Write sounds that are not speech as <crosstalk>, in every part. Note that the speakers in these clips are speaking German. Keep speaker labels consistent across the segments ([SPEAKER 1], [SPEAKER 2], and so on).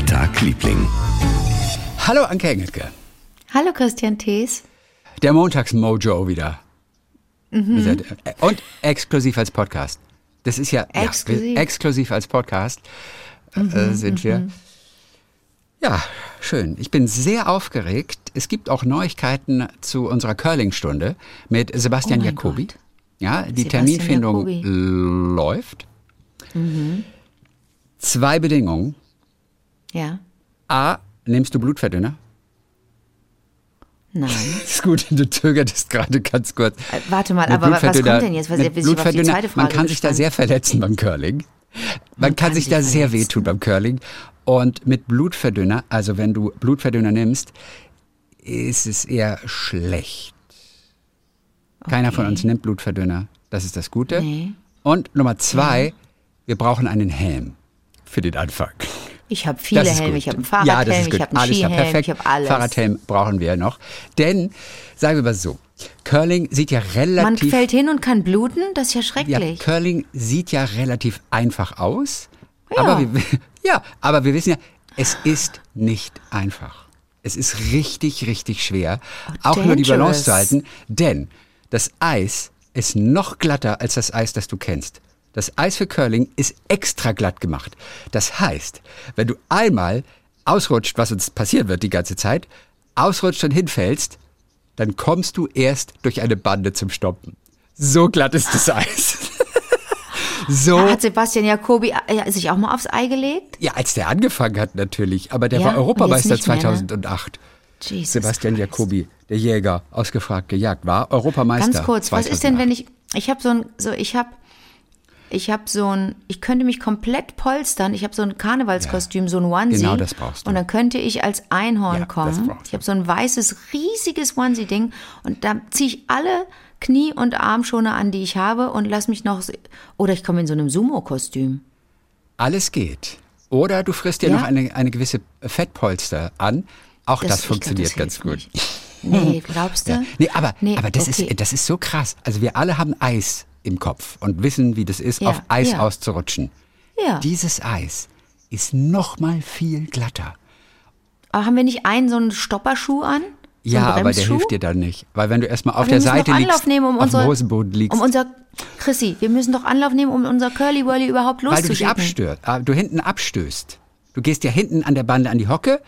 [SPEAKER 1] Der Tag, Liebling.
[SPEAKER 2] Hallo Anke Engelke.
[SPEAKER 3] Hallo Christian Thees.
[SPEAKER 2] Der Montagsmojo wieder. Mhm. Und exklusiv als Podcast. Das ist ja
[SPEAKER 3] exklusiv,
[SPEAKER 2] ja, exklusiv als Podcast äh, mhm, sind wir. Mhm. Ja, schön. Ich bin sehr aufgeregt. Es gibt auch Neuigkeiten zu unserer Curling-Stunde mit Sebastian
[SPEAKER 3] oh
[SPEAKER 2] Jacobi.
[SPEAKER 3] Gott.
[SPEAKER 2] Ja, die
[SPEAKER 3] Sebastian
[SPEAKER 2] Terminfindung
[SPEAKER 3] Jacobi.
[SPEAKER 2] läuft. Zwei Bedingungen.
[SPEAKER 3] Ja.
[SPEAKER 2] A, nimmst du Blutverdünner?
[SPEAKER 3] Nein. <laughs>
[SPEAKER 2] Ist gut, du zögertest gerade ganz kurz.
[SPEAKER 3] Äh, Warte mal, aber was kommt denn jetzt? Was,
[SPEAKER 2] mit Blutverdünner,
[SPEAKER 3] zweite Frage
[SPEAKER 2] man kann sich da sehr verletzen beim Curling. Man, kann, sich da sehr
[SPEAKER 3] verletzen.
[SPEAKER 2] wehtun beim Curling. Und mit Blutverdünner, also wenn du Blutverdünner nimmst, ist es eher schlecht. Keiner von
[SPEAKER 3] Okay.
[SPEAKER 2] uns nimmt Blutverdünner. Das ist das Gute.
[SPEAKER 3] Nee.
[SPEAKER 2] Und Nummer zwei, wir brauchen einen Helm für den Anfang.
[SPEAKER 3] Ich habe viele Helme.
[SPEAKER 2] gut.
[SPEAKER 3] Ich habe einen
[SPEAKER 2] ja,
[SPEAKER 3] Fahrradhelm,
[SPEAKER 2] das ist
[SPEAKER 3] ich habe einen
[SPEAKER 2] alles
[SPEAKER 3] Skihelm,
[SPEAKER 2] perfekt.
[SPEAKER 3] ich habe alles.
[SPEAKER 2] Fahrradhelm brauchen wir noch. Denn, sagen wir mal so, Curling sieht ja
[SPEAKER 3] Man
[SPEAKER 2] relativ...
[SPEAKER 3] fällt hin und kann bluten, das ist ja
[SPEAKER 2] ja,
[SPEAKER 3] schrecklich.
[SPEAKER 2] Curling sieht ja relativ einfach aus. Aber wir, <laughs> ja, aber wir wissen ja, es ist nicht einfach. Es ist richtig, richtig schwer, auch nur die Balance
[SPEAKER 3] dangerous.
[SPEAKER 2] zu halten, denn das Eis ist noch glatter als das Eis, das du kennst. Das Eis für Curling ist extra glatt gemacht. Das heißt, wenn du einmal ausrutscht, was uns passieren wird die ganze Zeit, ausrutscht und hinfällst, dann kommst du erst durch eine Bande zum Stoppen. So glatt ist das Eis. <laughs> so.
[SPEAKER 3] Hat Sebastian Jacobi äh, sich auch mal aufs Ei gelegt?
[SPEAKER 2] Ja, als der angefangen hat natürlich, aber der
[SPEAKER 3] Ja,
[SPEAKER 2] war Europameister
[SPEAKER 3] mehr, ne?
[SPEAKER 2] 2008.
[SPEAKER 3] Jesus
[SPEAKER 2] Sebastian
[SPEAKER 3] Christ.
[SPEAKER 2] Jacobi, der Jäger, ausgefragt gejagt, war Europameister.
[SPEAKER 3] Ganz kurz, was ist denn, wenn ich, ich habe so ein, so, ich habe, ich habe so ein, ich könnte mich komplett polstern, ich habe so ein Karnevalskostüm, so ein Onesie.
[SPEAKER 2] Genau das brauchst du.
[SPEAKER 3] Und dann könnte ich als Einhorn
[SPEAKER 2] Ja, das
[SPEAKER 3] kommen. Ich habe so ein weißes, riesiges Onesie-Ding und da ziehe ich alle Knie- und Armschoner an, die ich habe und lass mich noch, oder ich komme in so einem Sumo-Kostüm.
[SPEAKER 2] Alles geht. Oder du frisst dir
[SPEAKER 3] Ja?
[SPEAKER 2] noch eine, eine gewisse Fettpolster an. Auch das,
[SPEAKER 3] glaub,
[SPEAKER 2] funktioniert
[SPEAKER 3] das
[SPEAKER 2] ganz gut.
[SPEAKER 3] nicht. Nee, glaubst <laughs> du?
[SPEAKER 2] Ja. Nee, aber,
[SPEAKER 3] Nee,
[SPEAKER 2] aber das,
[SPEAKER 3] okay.
[SPEAKER 2] ist, das ist so krass. Also wir alle haben Eis im Kopf und wissen, wie das ist,
[SPEAKER 3] Ja,
[SPEAKER 2] auf Eis
[SPEAKER 3] ja.
[SPEAKER 2] auszurutschen.
[SPEAKER 3] Ja.
[SPEAKER 2] Dieses Eis ist noch mal viel glatter.
[SPEAKER 3] Aber haben wir nicht einen so einen Stopperschuh an? So
[SPEAKER 2] Ja, aber der hilft dir dann nicht. Weil wenn du erstmal auf der Seite liegst,
[SPEAKER 3] nehmen, um
[SPEAKER 2] auf
[SPEAKER 3] unsere,
[SPEAKER 2] dem Hosenboden liegst,
[SPEAKER 3] Um unser, Chrissy, wir müssen doch Anlauf nehmen, um unser Curly Whirly überhaupt
[SPEAKER 2] weil du dich
[SPEAKER 3] loszuschicken.
[SPEAKER 2] abstürzt, ah, du hinten abstößt. Du gehst ja hinten an der Bande an die Hocke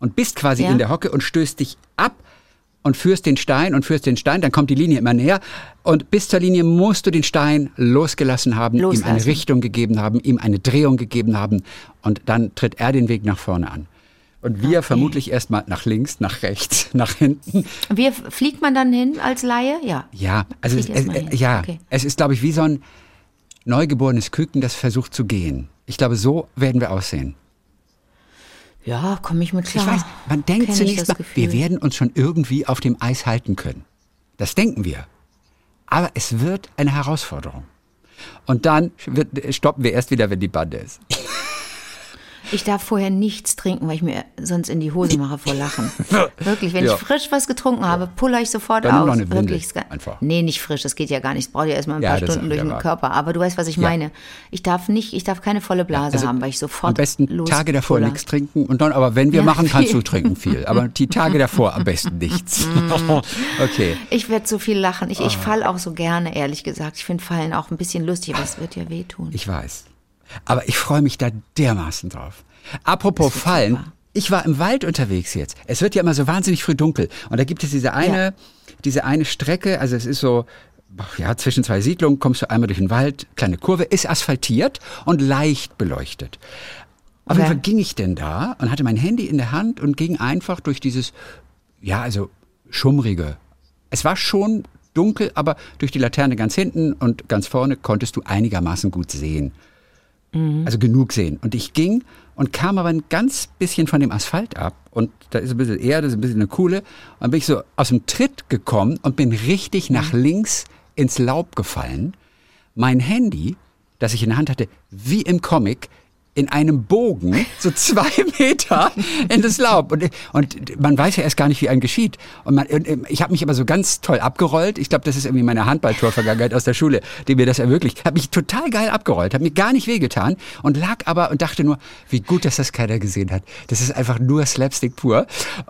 [SPEAKER 2] und bist quasi
[SPEAKER 3] Ja.
[SPEAKER 2] in der Hocke und stößt dich ab und führst den Stein und führst den Stein, dann kommt die Linie immer näher und bis zur Linie musst du den Stein losgelassen haben, ihm eine
[SPEAKER 3] Loslassen.
[SPEAKER 2] Richtung gegeben haben, ihm eine Drehung gegeben haben und dann tritt er den Weg nach vorne an. Und wir vermutlich erstmal nach links, nach rechts, <laughs> nach hinten.
[SPEAKER 3] Wir, fliegt man dann hin als Laie? Ja.
[SPEAKER 2] Ja, also es, es, äh, ja,
[SPEAKER 3] Okay.
[SPEAKER 2] es ist, glaube ich, wie so ein neugeborenes Küken, das versucht zu gehen. Ich glaube, so werden wir aussehen.
[SPEAKER 3] Ja, komme ich mit klar.
[SPEAKER 2] Ich weiß, man denkt
[SPEAKER 3] Kenn
[SPEAKER 2] zunächst mal,
[SPEAKER 3] Gefühl.
[SPEAKER 2] wir werden uns schon irgendwie auf dem Eis halten können. Das denken wir. Aber es wird eine Herausforderung. Und dann wird, stoppen wir erst wieder, wenn die Bande ist. <laughs>
[SPEAKER 3] Ich darf vorher nichts trinken, weil ich mir sonst in die Hose mache vor Lachen. <laughs> Wirklich, wenn
[SPEAKER 2] Ja.
[SPEAKER 3] ich frisch was getrunken habe, puller ich sofort
[SPEAKER 2] Dann
[SPEAKER 3] aus.
[SPEAKER 2] noch eine
[SPEAKER 3] Wirklich.
[SPEAKER 2] einfach.
[SPEAKER 3] Nee, nicht frisch, das geht ja gar nicht. Es braucht ja erstmal ein
[SPEAKER 2] Ja,
[SPEAKER 3] paar
[SPEAKER 2] das
[SPEAKER 3] Stunden durch den. Körper. Aber du weißt, was ich
[SPEAKER 2] Ja.
[SPEAKER 3] meine. Ich darf nicht, ich darf keine volle Blase
[SPEAKER 2] Also
[SPEAKER 3] haben, weil ich sofort
[SPEAKER 2] Am besten
[SPEAKER 3] los
[SPEAKER 2] Tage davor
[SPEAKER 3] puller.
[SPEAKER 2] nichts trinken und dann, aber wenn wir machen, kannst du trinken viel. Aber die Tage davor am besten nichts. <laughs> <laughs> okay.
[SPEAKER 3] Ich werde so viel lachen. Ich,
[SPEAKER 2] Ah.
[SPEAKER 3] ich fall auch so gerne, ehrlich gesagt. Ich finde Fallen auch ein bisschen lustig, aber es wird ja wehtun.
[SPEAKER 2] Ich weiß. Aber ich freue mich da dermaßen drauf. Apropos Fallen.
[SPEAKER 3] super.
[SPEAKER 2] Ich war im Wald unterwegs jetzt. Es wird ja immer so wahnsinnig früh dunkel. Und da gibt es diese eine, diese eine Strecke, also es ist so, ja, zwischen zwei Siedlungen kommst du einmal durch den Wald, kleine Kurve, ist asphaltiert und leicht beleuchtet. Auf jeden. Fall ging ich denn da und hatte mein Handy in der Hand und ging einfach durch dieses, ja, also schummrige. Es war schon dunkel, aber durch die Laterne ganz hinten und ganz vorne konntest du einigermaßen gut sehen. Also genug sehen. Und ich ging und kam aber ein ganz bisschen von dem Asphalt ab. Und da ist ein bisschen Erde, ist ein bisschen eine Kuhle. Und dann bin ich so aus dem Tritt gekommen und bin richtig nach links ins Laub gefallen. Mein Handy, das ich in der Hand hatte, wie im Comic, in einem Bogen, so zwei <laughs> Meter in das Laub. Und, und man weiß ja erst gar nicht, wie ein geschieht. Und, man, und ich habe mich aber so ganz toll abgerollt. Ich glaube, das ist irgendwie meine Handballtorvergangenheit aus der Schule, die mir das ermöglicht. Habe mich total geil abgerollt, habe mir gar nicht wehgetan und lag aber und dachte nur, wie gut, dass das keiner gesehen hat. Das ist einfach nur Slapstick pur.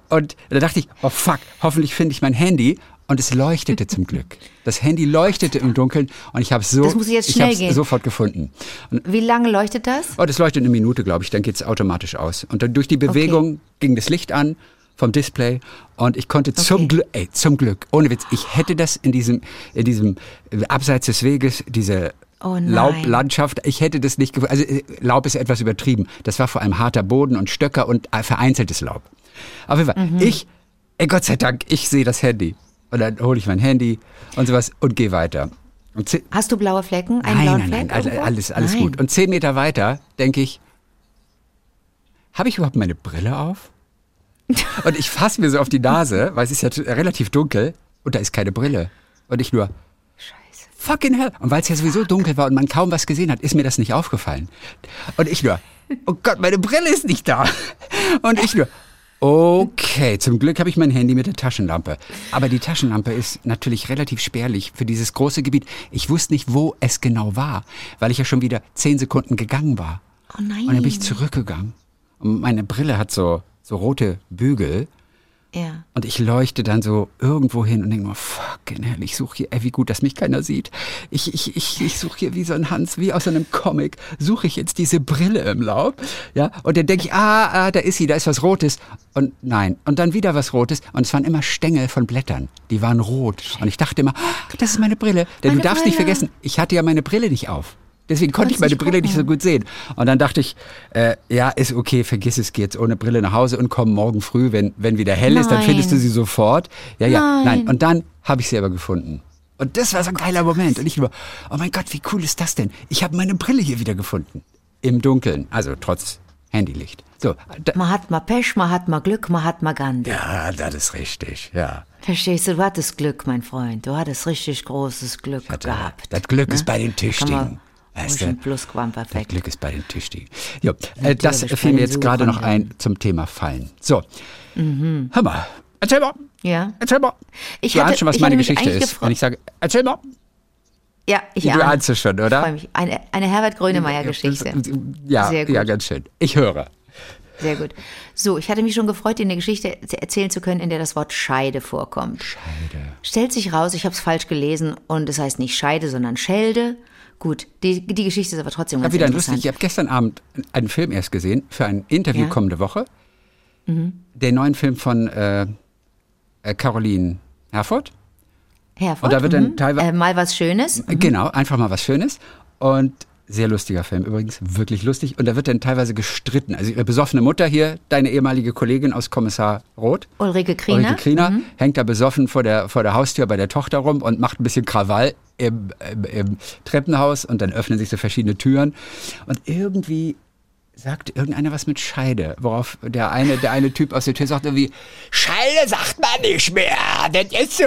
[SPEAKER 2] Und da dachte ich, oh fuck, hoffentlich finde ich mein Handy und es leuchtete zum Glück. Das Handy leuchtete im Dunkeln und ich habe es so,
[SPEAKER 3] Das muss jetzt schnell gehen.
[SPEAKER 2] sofort gefunden. Und,
[SPEAKER 3] Wie lange leuchtet das?
[SPEAKER 2] oh, das leuchtet eine Minute, glaube ich. Dann geht es automatisch aus. Und dann durch die Bewegung ging das Licht an vom Display und ich konnte zum
[SPEAKER 3] Okay.
[SPEAKER 2] Glück, ey, zum Glück, ohne Witz, ich hätte das in diesem, in diesem abseits des Weges, diese
[SPEAKER 3] Oh.
[SPEAKER 2] Laublandschaft, ich hätte das nicht gefunden. Also äh, Laub ist etwas übertrieben. Das war vor allem harter Boden und Stöcker und äh, vereinzeltes Laub. Auf jeden Fall,
[SPEAKER 3] Mhm.
[SPEAKER 2] ich, ey, Gott sei Dank, ich sehe das Handy. Und dann hole ich mein Handy und sowas und gehe weiter. Und
[SPEAKER 3] Hast du blaue Flecken? Einen
[SPEAKER 2] nein,
[SPEAKER 3] blauen
[SPEAKER 2] nein, nein,
[SPEAKER 3] irgendwo?
[SPEAKER 2] alles, alles
[SPEAKER 3] Nein.
[SPEAKER 2] gut. Und zehn Meter weiter denke ich, habe ich überhaupt meine Brille auf? <laughs> und ich fasse mir so auf die Nase, weil es ist ja relativ dunkel und da ist keine Brille. Und ich nur,
[SPEAKER 3] Scheiße.
[SPEAKER 2] fucking hell. Und weil es ja sowieso dunkel war und man kaum was gesehen hat, ist mir das nicht aufgefallen. Und ich nur, oh Gott, meine Brille ist nicht da. Und ich nur, okay, zum Glück habe ich mein Handy mit der Taschenlampe. Aber die Taschenlampe ist natürlich relativ spärlich für dieses große Gebiet. Ich wusste nicht, wo es genau war, weil ich ja schon wieder zehn Sekunden gegangen war.
[SPEAKER 3] Oh nein.
[SPEAKER 2] Und dann bin ich zurückgegangen. Und meine Brille hat so, so rote Bügel.
[SPEAKER 3] Ja.
[SPEAKER 2] Und ich leuchte dann so irgendwo hin und denke mir, fucking hell, ich suche hier, ey, wie gut, dass mich keiner sieht. Ich, ich, ich, ich suche hier wie so ein Hans, wie aus einem Comic, suche ich jetzt diese Brille im Laub. Ja, und dann denke ich, ah, ah, da ist sie, da ist was Rotes. Und nein, und dann wieder was Rotes. Und es waren immer Stängel von Blättern. Die waren rot. Und ich dachte immer, ah, das ist meine Brille. Denn
[SPEAKER 3] Meine
[SPEAKER 2] du darfst nicht
[SPEAKER 3] Brille.
[SPEAKER 2] vergessen, ich hatte ja meine Brille nicht auf. Deswegen konnte ich meine Brille nicht so
[SPEAKER 3] gucken.
[SPEAKER 2] gut sehen. Und dann dachte ich, äh, ja, ist okay, vergiss es, geh jetzt ohne Brille nach Hause und komm morgen früh, wenn, wenn wieder hell ist, dann
[SPEAKER 3] Nein.
[SPEAKER 2] findest du sie sofort. Ja, ja, nein.
[SPEAKER 3] Nein.
[SPEAKER 2] Und dann habe ich sie aber gefunden. Und das war so ein geiler Moment. Und ich nur, oh mein Gott, wie cool ist das denn? Ich habe meine Brille hier wieder gefunden. Im Dunkeln, also trotz Handylicht. So,
[SPEAKER 3] Man hat mal Pech, man hat mal Glück, man hat mal Gandhi.
[SPEAKER 2] ja, das ist richtig, ja.
[SPEAKER 3] Verstehst du, du hattest Glück, mein Freund. Du hattest richtig großes Glück
[SPEAKER 2] Hatte-
[SPEAKER 3] gehabt.
[SPEAKER 2] Das Glück
[SPEAKER 3] ne?
[SPEAKER 2] ist bei den Tüchtigen. Weißt du? Das Glück ist bei den Tüchtigen. Jo, äh, das fiel mir jetzt gerade noch ein zum Thema Fallen. So, hör mal, erzähl mal,
[SPEAKER 3] Ja.
[SPEAKER 2] erzähl mal.
[SPEAKER 3] Ich
[SPEAKER 2] du
[SPEAKER 3] hatte-
[SPEAKER 2] ahnst schon, was
[SPEAKER 3] ich
[SPEAKER 2] meine Geschichte ist. Wenn ich sage, erzähl mal.
[SPEAKER 3] Ja, ich
[SPEAKER 2] Du ahnst es schon,
[SPEAKER 3] Ich
[SPEAKER 2] oder?
[SPEAKER 3] freue mich. Eine, eine Herbert Grönemeyer-Geschichte.
[SPEAKER 2] Ja, ja, ganz schön. Ich höre.
[SPEAKER 3] Sehr gut. So, ich hatte mich schon gefreut, dir eine Geschichte erzählen zu können, in der das Wort Scheide vorkommt.
[SPEAKER 2] Scheide.
[SPEAKER 3] Stellt sich raus, ich habe es falsch gelesen und es heißt nicht Scheide, sondern Schelde. Gut, die, die Geschichte ist aber trotzdem
[SPEAKER 2] Ich
[SPEAKER 3] ganz
[SPEAKER 2] wieder
[SPEAKER 3] interessant.
[SPEAKER 2] lustig. Ich habe gestern Abend einen Film erst gesehen für ein Interview
[SPEAKER 3] Ja. Mhm.
[SPEAKER 2] kommende Woche. Den neuen Film von äh, äh, Caroline Herford.
[SPEAKER 3] Herford,
[SPEAKER 2] Und da wird dann
[SPEAKER 3] mhm.
[SPEAKER 2] teilweise-
[SPEAKER 3] äh, mal was Schönes.
[SPEAKER 2] Äh, Genau, einfach mal was Schönes. Und sehr lustiger Film übrigens, wirklich lustig. Und da wird dann teilweise gestritten. Also ihre besoffene Mutter hier, deine ehemalige Kollegin aus Kommissar Roth.
[SPEAKER 3] Ulrike Kriener.
[SPEAKER 2] Ulrike Kriener hängt da besoffen vor der, vor der Haustür bei der Tochter rum und macht ein bisschen Krawall im, im, im Treppenhaus und dann öffnen sich so verschiedene Türen. Und irgendwie sagt irgendeiner was mit Scheide, worauf der eine, der eine Typ aus der Tür sagt irgendwie, Scheide sagt man nicht mehr, das ist so.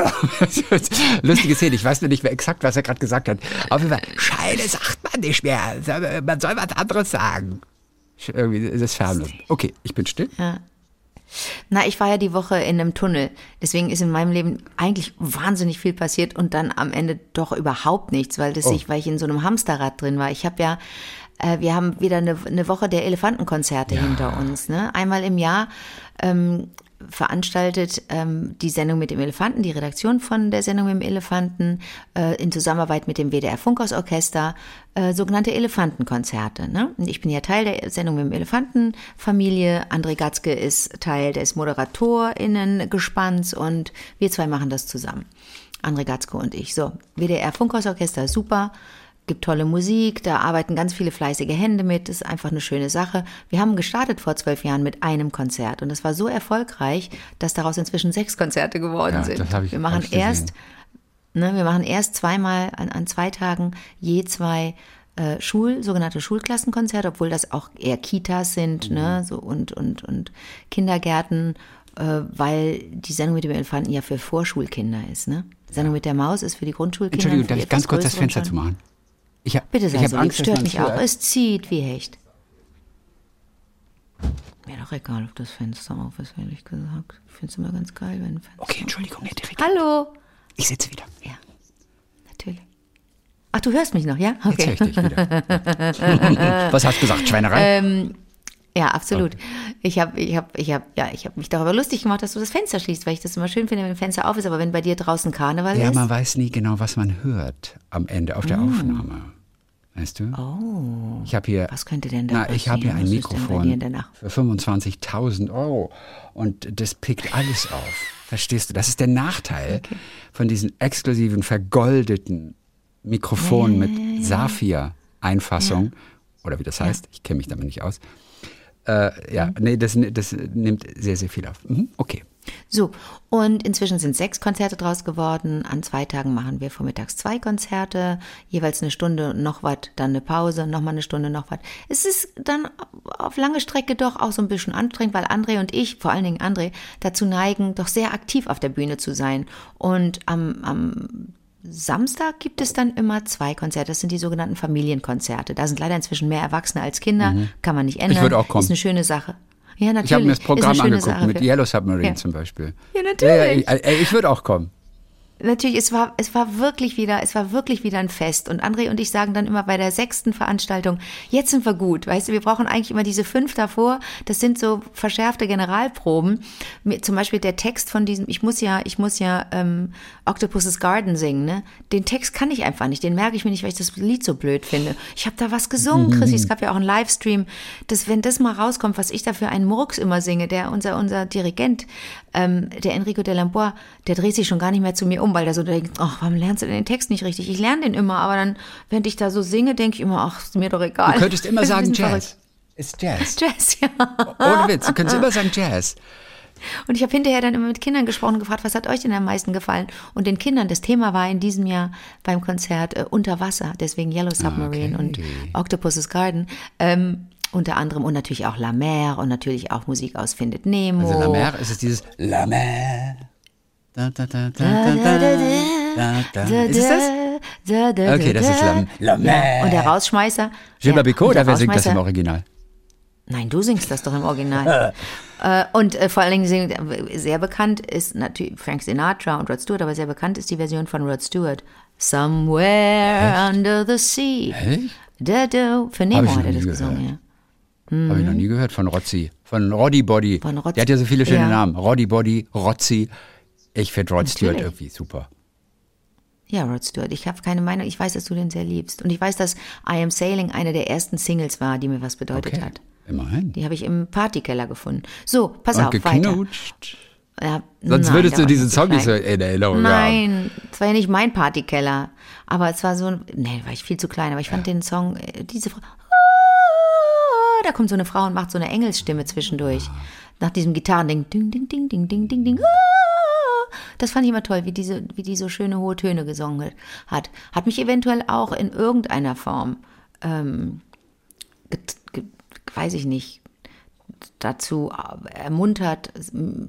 [SPEAKER 2] <laughs> Lustige Szene, ich weiß nur nicht mehr exakt, was er gerade gesagt hat. Auf jeden Fall, Scheide sagt man nicht mehr, man soll was anderes sagen. Irgendwie ist es fernlos. Okay, ich bin still.
[SPEAKER 3] Na, ich war ja die Woche in einem Tunnel. Deswegen ist in meinem Leben eigentlich wahnsinnig viel passiert und dann am Ende doch überhaupt nichts, weil, das
[SPEAKER 2] Oh.
[SPEAKER 3] ich, weil ich in so einem Hamsterrad drin war. Ich habe ja, äh, wir haben wieder eine, eine Woche der Elefantenkonzerte hinter uns. Ne? Einmal im Jahr ähm, veranstaltet ähm, die Sendung mit dem Elefanten, die Redaktion von der Sendung mit dem Elefanten, äh, in Zusammenarbeit mit dem WDR Funkhausorchester, äh, sogenannte Elefantenkonzerte. Ne? Und ich bin ja Teil der Sendung mit dem Elefantenfamilie. André Gatzke ist Teil des ModeratorInnen-Gespanns und wir zwei machen das zusammen. André Gatzke und ich. So, WDR Funkhausorchester, super gibt tolle Musik, da arbeiten ganz viele fleißige Hände mit, das ist einfach eine schöne Sache. Wir haben gestartet vor zwölf Jahren mit einem Konzert und das war so erfolgreich, dass daraus inzwischen sechs Konzerte geworden
[SPEAKER 2] Ja,
[SPEAKER 3] sind.
[SPEAKER 2] ich-
[SPEAKER 3] wir machen erst, ne, wir machen erst zweimal an, an zwei Tagen je zwei äh, Schul, sogenannte Schulklassenkonzerte, obwohl das auch eher Kitas sind,
[SPEAKER 2] Mhm.
[SPEAKER 3] ne, so und und und Kindergärten, äh, weil die Sendung mit dem Elefanten ja für Vorschulkinder ist, ne? Die Sendung mit der Maus ist für die Grundschulkinder.
[SPEAKER 2] Entschuldigung, darf ich ganz kurz das Fenster
[SPEAKER 3] schon.
[SPEAKER 2] zumachen? Ich hab,
[SPEAKER 3] Bitte
[SPEAKER 2] ich
[SPEAKER 3] sei
[SPEAKER 2] hab
[SPEAKER 3] so
[SPEAKER 2] Angst,
[SPEAKER 3] lieb, stört mich auch. Es zieht wie Hecht. mir doch egal, ob das Fenster auf ist, ehrlich gesagt. Ich finde es immer ganz geil, wenn ein Fenster
[SPEAKER 2] Okay, Entschuldigung, nicht direkt.
[SPEAKER 3] Hallo!
[SPEAKER 2] Ich sitze wieder.
[SPEAKER 3] Ja, natürlich. Ach, du hörst mich noch, ja?
[SPEAKER 2] Jetzt höre ich dich wieder. <laughs> <laughs> Was hast du gesagt? Schweinerei?
[SPEAKER 3] Ähm, ja, absolut. Ich habe ich hab, ich hab, ja, ich hab mich darüber lustig gemacht, dass du das Fenster schließt, weil ich das immer schön finde, wenn ein Fenster auf ist. Aber wenn bei dir draußen Karneval
[SPEAKER 2] ja,
[SPEAKER 3] ist.
[SPEAKER 2] man weiß nie genau, was man hört am Ende auf der Aufnahme. Weißt du?
[SPEAKER 3] Oh.
[SPEAKER 2] Ich habe hier,
[SPEAKER 3] Was könnte denn da
[SPEAKER 2] na, ich habe hier ein
[SPEAKER 3] passieren? Was
[SPEAKER 2] Mikrofon für 25.000 Euro und das pickt alles auf. Verstehst du? Das ist der Nachteil von diesen exklusiven, vergoldeten Mikrofonen mit Saphir-Einfassung oder wie das heißt. Ich kenne mich damit nicht aus. Äh, ja, nee, das, das nimmt sehr, sehr viel auf. Mhm, okay.
[SPEAKER 3] So, und inzwischen sind sechs Konzerte draus geworden. An zwei Tagen machen wir vormittags zwei Konzerte, jeweils eine Stunde noch was, dann eine Pause, nochmal eine Stunde noch was. Es ist dann auf lange Strecke doch auch so ein bisschen anstrengend, weil André und ich, vor allen Dingen André, dazu neigen, doch sehr aktiv auf der Bühne zu sein. Und am, am Samstag gibt es dann immer zwei Konzerte. Das sind die sogenannten Familienkonzerte. Da sind leider inzwischen mehr Erwachsene als Kinder. Kann man nicht ändern.
[SPEAKER 2] würde auch kommen.
[SPEAKER 3] Ist eine schöne Sache. Ja, natürlich.
[SPEAKER 2] Ich habe mir das Programm angeguckt
[SPEAKER 3] Sache
[SPEAKER 2] mit Yellow Submarine
[SPEAKER 3] Ja.
[SPEAKER 2] zum Beispiel.
[SPEAKER 3] Ja,
[SPEAKER 2] Ja,
[SPEAKER 3] natürlich.
[SPEAKER 2] ja, ich, ich würde auch kommen.
[SPEAKER 3] Natürlich, es war, es war wirklich wieder, es war wirklich wieder ein Fest. Und André und ich sagen dann immer bei der sechsten Veranstaltung, jetzt sind wir gut. Weißt du, wir brauchen eigentlich immer diese fünf davor. Das sind so verschärfte Generalproben. Zum Beispiel der Text von diesem, ich muss ja, ich muss ja ähm, Octopus's Garden singen, ne? Den Text kann ich einfach nicht. Den merke ich mir nicht, weil ich das Lied so blöd finde. Ich habe da was gesungen, Chrissy. Es gab ja auch einen Livestream. Das, wenn das mal rauskommt, was ich da für einen Murks immer singe, der unser, unser Dirigent, ähm, der Enrico de Lambois, der dreht sich schon gar nicht mehr zu mir um, weil der so denkt, ach, warum lernst du denn den Text nicht richtig? Ich lerne den immer, aber dann, wenn ich da so singe, denke ich immer, ach, ist mir doch egal.
[SPEAKER 2] Du könntest immer <laughs> sagen Jazz. Ist Jazz. <laughs>
[SPEAKER 3] Jazz, ja.
[SPEAKER 2] Ohne Witz, du könntest immer sagen Jazz.
[SPEAKER 3] Und ich habe hinterher dann immer mit Kindern gesprochen und gefragt, was hat euch denn am meisten gefallen? Und den Kindern, das Thema war in diesem Jahr beim Konzert äh, unter Wasser, deswegen Yellow Submarine und
[SPEAKER 2] Okay.
[SPEAKER 3] Octopus's Garden. Ähm, unter anderem und natürlich auch La Mer und natürlich auch Musik aus Findet Nemo.
[SPEAKER 2] Also La Mer ist es dieses La Mer. Da, da, da, da, da, da, da, da. Ist es das? Okay, das ist La- La Mer.
[SPEAKER 3] Und der Rausschmeißer.
[SPEAKER 2] Gilbert oder wer singt das im Original?
[SPEAKER 3] Nein, du singst das doch im Original. <laughs> äh, und äh, vor allen Dingen singt, äh, sehr bekannt ist natürlich Frank Sinatra und Rod Stewart, aber sehr bekannt ist die Version von Rod Stewart. Somewhere under the sea.
[SPEAKER 2] Echt?
[SPEAKER 3] Da, da. Für Nemo hat er das gesungen.
[SPEAKER 2] Habe ich noch nie gehört von Rotzi. Von Roddy Body.
[SPEAKER 3] Von
[SPEAKER 2] Der hat ja so viele schöne
[SPEAKER 3] Ja.
[SPEAKER 2] Namen. Roddy Body, Rotzi. Ich finde Rod Stewart irgendwie super.
[SPEAKER 3] Ja, Rod Stewart. Ich habe keine Meinung. Ich weiß, dass du den sehr liebst. Und ich weiß, dass I Am Sailing eine der ersten Singles war, die mir was bedeutet
[SPEAKER 2] Okay.
[SPEAKER 3] hat.
[SPEAKER 2] Immerhin.
[SPEAKER 3] Die habe ich im Partykeller gefunden. So, pass
[SPEAKER 2] Und
[SPEAKER 3] auf, weiter.
[SPEAKER 2] geknutscht.
[SPEAKER 3] Ja,
[SPEAKER 2] Sonst
[SPEAKER 3] nein,
[SPEAKER 2] würdest du diesen Song nicht so in Erinnerung.
[SPEAKER 3] Nein, es war ja nicht mein Partykeller. Aber es war so, ein- nee, war ich viel zu klein. Aber ich fand den Song, äh, diese Frau, Ah, da kommt so eine Frau und macht so eine Engelsstimme zwischendurch. Nach diesem Gitarrending, ding, ding, ding, ding, ding, ding, ding. Ah. Das fand ich immer toll, wie diese, wie die so schöne hohe Töne gesungen hat. Hat mich eventuell auch in irgendeiner Form, ähm, weiß ich nicht, dazu äh, ermuntert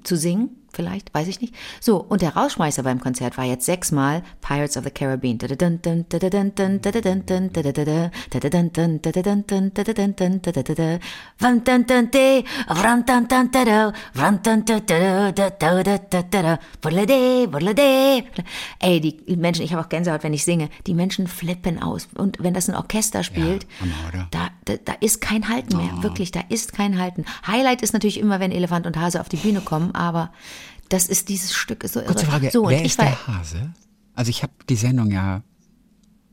[SPEAKER 3] zu singen, vielleicht, weiß ich nicht. So, und der Rausschmeißer beim Konzert war jetzt sechsmal Pirates of the Caribbean. Ey, die Menschen, ich habe auch Gänsehaut, wenn ich singe, die Menschen flippen aus. Und wenn das ein Orchester spielt,
[SPEAKER 2] oder?
[SPEAKER 3] da, da, da ist kein Halten mehr, wirklich, da ist kein Halten. Highlight ist natürlich immer, wenn Elefant und Hase auf die Bühne kommen, aber das ist dieses Stück ist so irre.
[SPEAKER 2] Kurze Frage,
[SPEAKER 3] so,
[SPEAKER 2] wer ist
[SPEAKER 3] war
[SPEAKER 2] der Hase? Also ich habe die Sendung ja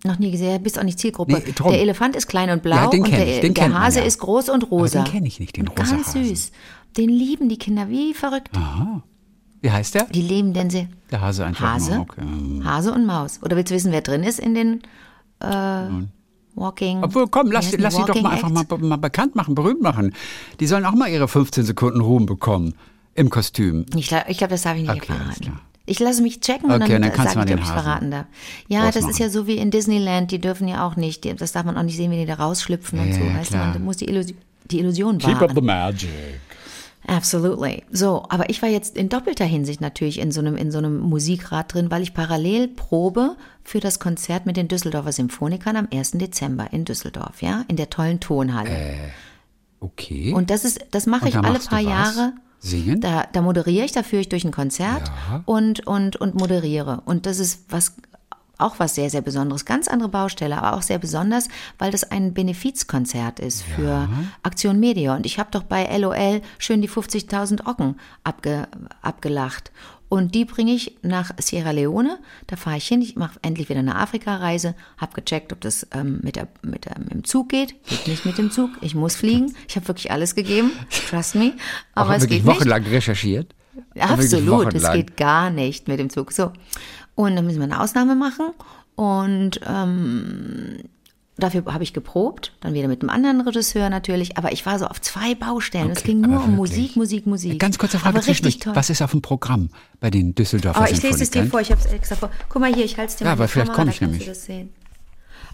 [SPEAKER 3] noch nie gesehen, bist auch nicht Zielgruppe.
[SPEAKER 2] Nee,
[SPEAKER 3] der Elefant ist klein und blau
[SPEAKER 2] Ja,
[SPEAKER 3] und der,
[SPEAKER 2] ich,
[SPEAKER 3] der
[SPEAKER 2] man
[SPEAKER 3] Hase
[SPEAKER 2] ja.
[SPEAKER 3] ist groß und rosa.
[SPEAKER 2] den kenn ich nicht, den
[SPEAKER 3] und
[SPEAKER 2] rosa
[SPEAKER 3] Ganz
[SPEAKER 2] Hasen.
[SPEAKER 3] süß. Den lieben die Kinder wie verrückt.
[SPEAKER 2] Wie heißt der?
[SPEAKER 3] Die lieben denn sie.
[SPEAKER 2] Der Hase einfach
[SPEAKER 3] Hase.
[SPEAKER 2] Okay.
[SPEAKER 3] Hase und Maus. Oder willst du wissen, wer drin ist in den äh, Walking?
[SPEAKER 2] Obwohl, komm, lass, lass sie doch mal einfach mal, mal bekannt machen, berühmt machen. Die sollen auch mal ihre 15 Sekunden Ruhm bekommen im Kostüm.
[SPEAKER 3] Ich glaube, ich glaub, das darf ich nicht
[SPEAKER 2] Okay,
[SPEAKER 3] verraten. Ich lasse mich checken und
[SPEAKER 2] Okay,
[SPEAKER 3] dann,
[SPEAKER 2] dann kannst du
[SPEAKER 3] sage
[SPEAKER 2] mal
[SPEAKER 3] ich, ob ich verraten darf. Ja, das
[SPEAKER 2] rausmachen.
[SPEAKER 3] ist ja so wie in Disneyland, die dürfen ja auch nicht, die, das darf man auch nicht sehen, wie die da rausschlüpfen und
[SPEAKER 2] Ja,
[SPEAKER 3] so.
[SPEAKER 2] ja,
[SPEAKER 3] Weißt du, man muss die Illusion, die Illusion wahren.
[SPEAKER 2] magic.
[SPEAKER 3] Absolutely. So, aber ich war jetzt in doppelter Hinsicht natürlich in so einem, in so einem Musikrad drin, weil ich parallel probe für das Konzert mit den Düsseldorfer Symphonikern am 1. Dezember in Düsseldorf, ja, in der tollen Tonhalle.
[SPEAKER 2] Okay.
[SPEAKER 3] Und das ist, das mache ich alle paar? Jahre.
[SPEAKER 2] Singen?
[SPEAKER 3] Da, da moderiere ich, da führe ich durch ein Konzert
[SPEAKER 2] Ja.
[SPEAKER 3] und, und, und moderiere. Und das ist was auch was sehr, sehr Besonderes. Ganz andere Baustelle, aber auch sehr besonders, weil das ein Benefizkonzert ist für Aktion Media. Und ich habe doch bei LOL schön die 50.000 Ocken abge, abgelacht. Und die bringe ich nach Sierra Leone. Da fahre ich hin. Ich mache endlich wieder eine Afrika-Reise. Habe gecheckt, ob das ähm, mit, der, mit, der, mit dem Zug geht. Geht nicht mit dem Zug. Ich muss fliegen. Ich habe wirklich alles gegeben. Trust me. Aber
[SPEAKER 2] Auch
[SPEAKER 3] es geht nicht.
[SPEAKER 2] wochenlang recherchiert? Auch wirklich
[SPEAKER 3] Absolut, es geht gar nicht mit dem Zug. So. Und dann müssen wir eine Ausnahme machen. Und ähm, dafür habe ich geprobt, dann wieder mit einem anderen Regisseur natürlich. Aber ich war so auf zwei Baustellen. es
[SPEAKER 2] Okay,
[SPEAKER 3] ging nur um. Musik, Musik, Musik.
[SPEAKER 2] Ganz kurze Frage
[SPEAKER 3] aber richtig toll.
[SPEAKER 2] Was ist auf dem Programm bei den Düsseldorfer
[SPEAKER 3] Oh, ich lese es dir vor, ich habe es extra vor. Guck mal hier, ich halte es dir
[SPEAKER 2] Ja,
[SPEAKER 3] mal in
[SPEAKER 2] aber vielleicht
[SPEAKER 3] Kamera,
[SPEAKER 2] komm
[SPEAKER 3] da
[SPEAKER 2] ich nämlich.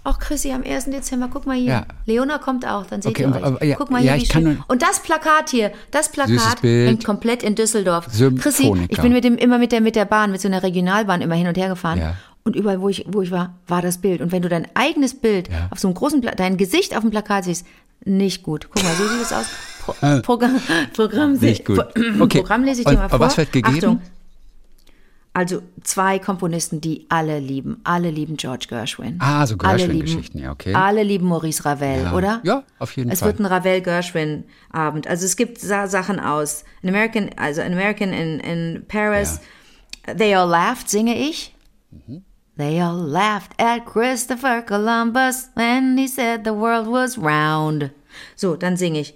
[SPEAKER 3] Auch Chrissy am 1. Dezember, guck mal hier.
[SPEAKER 2] Ja.
[SPEAKER 3] Leona kommt auch, dann seht
[SPEAKER 2] Okay,
[SPEAKER 3] ihr
[SPEAKER 2] aber-
[SPEAKER 3] euch.
[SPEAKER 2] aber ja,
[SPEAKER 3] guck mal
[SPEAKER 2] ja,
[SPEAKER 3] hier, wie
[SPEAKER 2] ich kann
[SPEAKER 3] schön. Und das Plakat hier, das Plakat hängt komplett in Düsseldorf. Chrissy, ich bin mit dem immer mit der mit der Bahn, mit so einer Regionalbahn immer hin und her gefahren.
[SPEAKER 2] Ja.
[SPEAKER 3] Und überall, wo ich, wo ich war, war das Bild. Und wenn du dein eigenes Bild
[SPEAKER 2] Ja.
[SPEAKER 3] auf so einem großen, Pla dein Gesicht auf dem Plakat siehst, nicht gut. Guck mal, so sieht es aus. Pro Programm, Programm,
[SPEAKER 2] Nicht gut. Okay.
[SPEAKER 3] Programm lese ich dir mal
[SPEAKER 2] aber
[SPEAKER 3] vor.
[SPEAKER 2] was wird gegeben?
[SPEAKER 3] Achtung. Also zwei Komponisten, die alle lieben. Alle lieben George Gershwin.
[SPEAKER 2] Ah, so
[SPEAKER 3] Alle
[SPEAKER 2] Gershwin-Geschichten, ja, okay.
[SPEAKER 3] Alle lieben Maurice Ravel,
[SPEAKER 2] Ja.
[SPEAKER 3] oder?
[SPEAKER 2] Ja, auf jeden
[SPEAKER 3] es
[SPEAKER 2] Fall.
[SPEAKER 3] wird ein Ravel-Gershwin-Abend. Also es gibt Sa Sachen aus. An American, also An American in, in Paris. They all laughed, singe ich.
[SPEAKER 2] Mhm.
[SPEAKER 3] They all laughed at Christopher Columbus when he said the world was round. So, dann singe ich.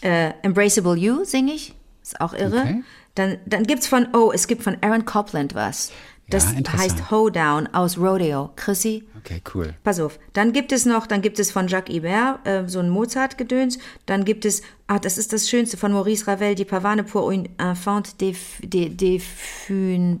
[SPEAKER 3] Äh, Embraceable You singe ich. Ist auch irre.
[SPEAKER 2] Okay.
[SPEAKER 3] Dann, dann gibt's von, oh, es gibt von Aaron Copland was. Das
[SPEAKER 2] Ja,
[SPEAKER 3] heißt Hoedown aus Rodeo. Chrissy,
[SPEAKER 2] Okay, cool.
[SPEAKER 3] Pass auf, dann gibt es noch, dann gibt es von Jacques Ibert äh, so ein Mozart-Gedöns, dann gibt es, ah, das ist das Schönste von Maurice Ravel, die Pavane pour une enfant des des des fün,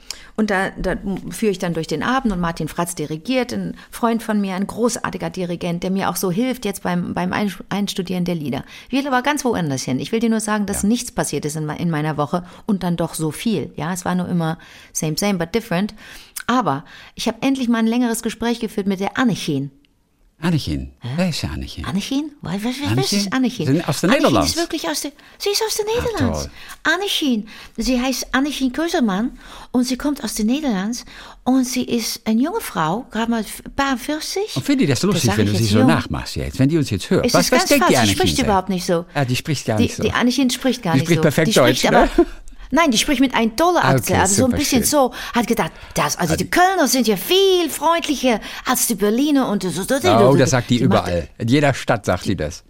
[SPEAKER 3] Und da, da führe ich dann durch den Abend und Martin Fratz dirigiert, ein Freund von mir, ein großartiger Dirigent, der mir auch so hilft jetzt beim, beim Ein- Einstudieren der Lieder. Ich will aber ganz woanders hin. Ich will dir nur sagen, dass nichts passiert ist in, in meiner Woche und dann doch so viel. Ja, es war nur immer same, same, but different. Aber ich habe endlich mal ein längeres Gespräch geführt mit der Annechin.
[SPEAKER 2] Wer ist ja Annchen?
[SPEAKER 3] Annechin? Was, was, was
[SPEAKER 2] Annechin?
[SPEAKER 3] ist Annechin?
[SPEAKER 2] Sind aus den
[SPEAKER 3] Annechin
[SPEAKER 2] Niederlanden.
[SPEAKER 3] ist wirklich aus der, sie ist aus den Niederlanden.
[SPEAKER 2] toll.
[SPEAKER 3] Annechin, sie heißt Annechin Kösermann und sie kommt aus den Niederlanden und sie ist eine junge Frau, gerade mal f- paar 40.
[SPEAKER 2] Und finde ich das lustig,
[SPEAKER 3] sag
[SPEAKER 2] wenn du sie so nachmachst jetzt, wenn die uns jetzt hört. Was denkt die
[SPEAKER 3] sie
[SPEAKER 2] Annchen?
[SPEAKER 3] spricht
[SPEAKER 2] denn?
[SPEAKER 3] überhaupt nicht so.
[SPEAKER 2] Ja, die spricht gar
[SPEAKER 3] die,
[SPEAKER 2] nicht so.
[SPEAKER 3] Die Annechin spricht gar
[SPEAKER 2] Die
[SPEAKER 3] nicht
[SPEAKER 2] spricht
[SPEAKER 3] so.
[SPEAKER 2] perfekt
[SPEAKER 3] die spricht
[SPEAKER 2] Deutsch,
[SPEAKER 3] aber,
[SPEAKER 2] ne?
[SPEAKER 3] Nein, die spricht mit einem tollen Akzent.
[SPEAKER 2] okay,
[SPEAKER 3] also so ein bisschen
[SPEAKER 2] schön.
[SPEAKER 3] so, hat gedacht, das, also die Kölner sind ja viel freundlicher als die Berliner und so.
[SPEAKER 2] Oh, das sagt die,
[SPEAKER 3] macht-
[SPEAKER 2] überall. In jeder Stadt sagt sie das.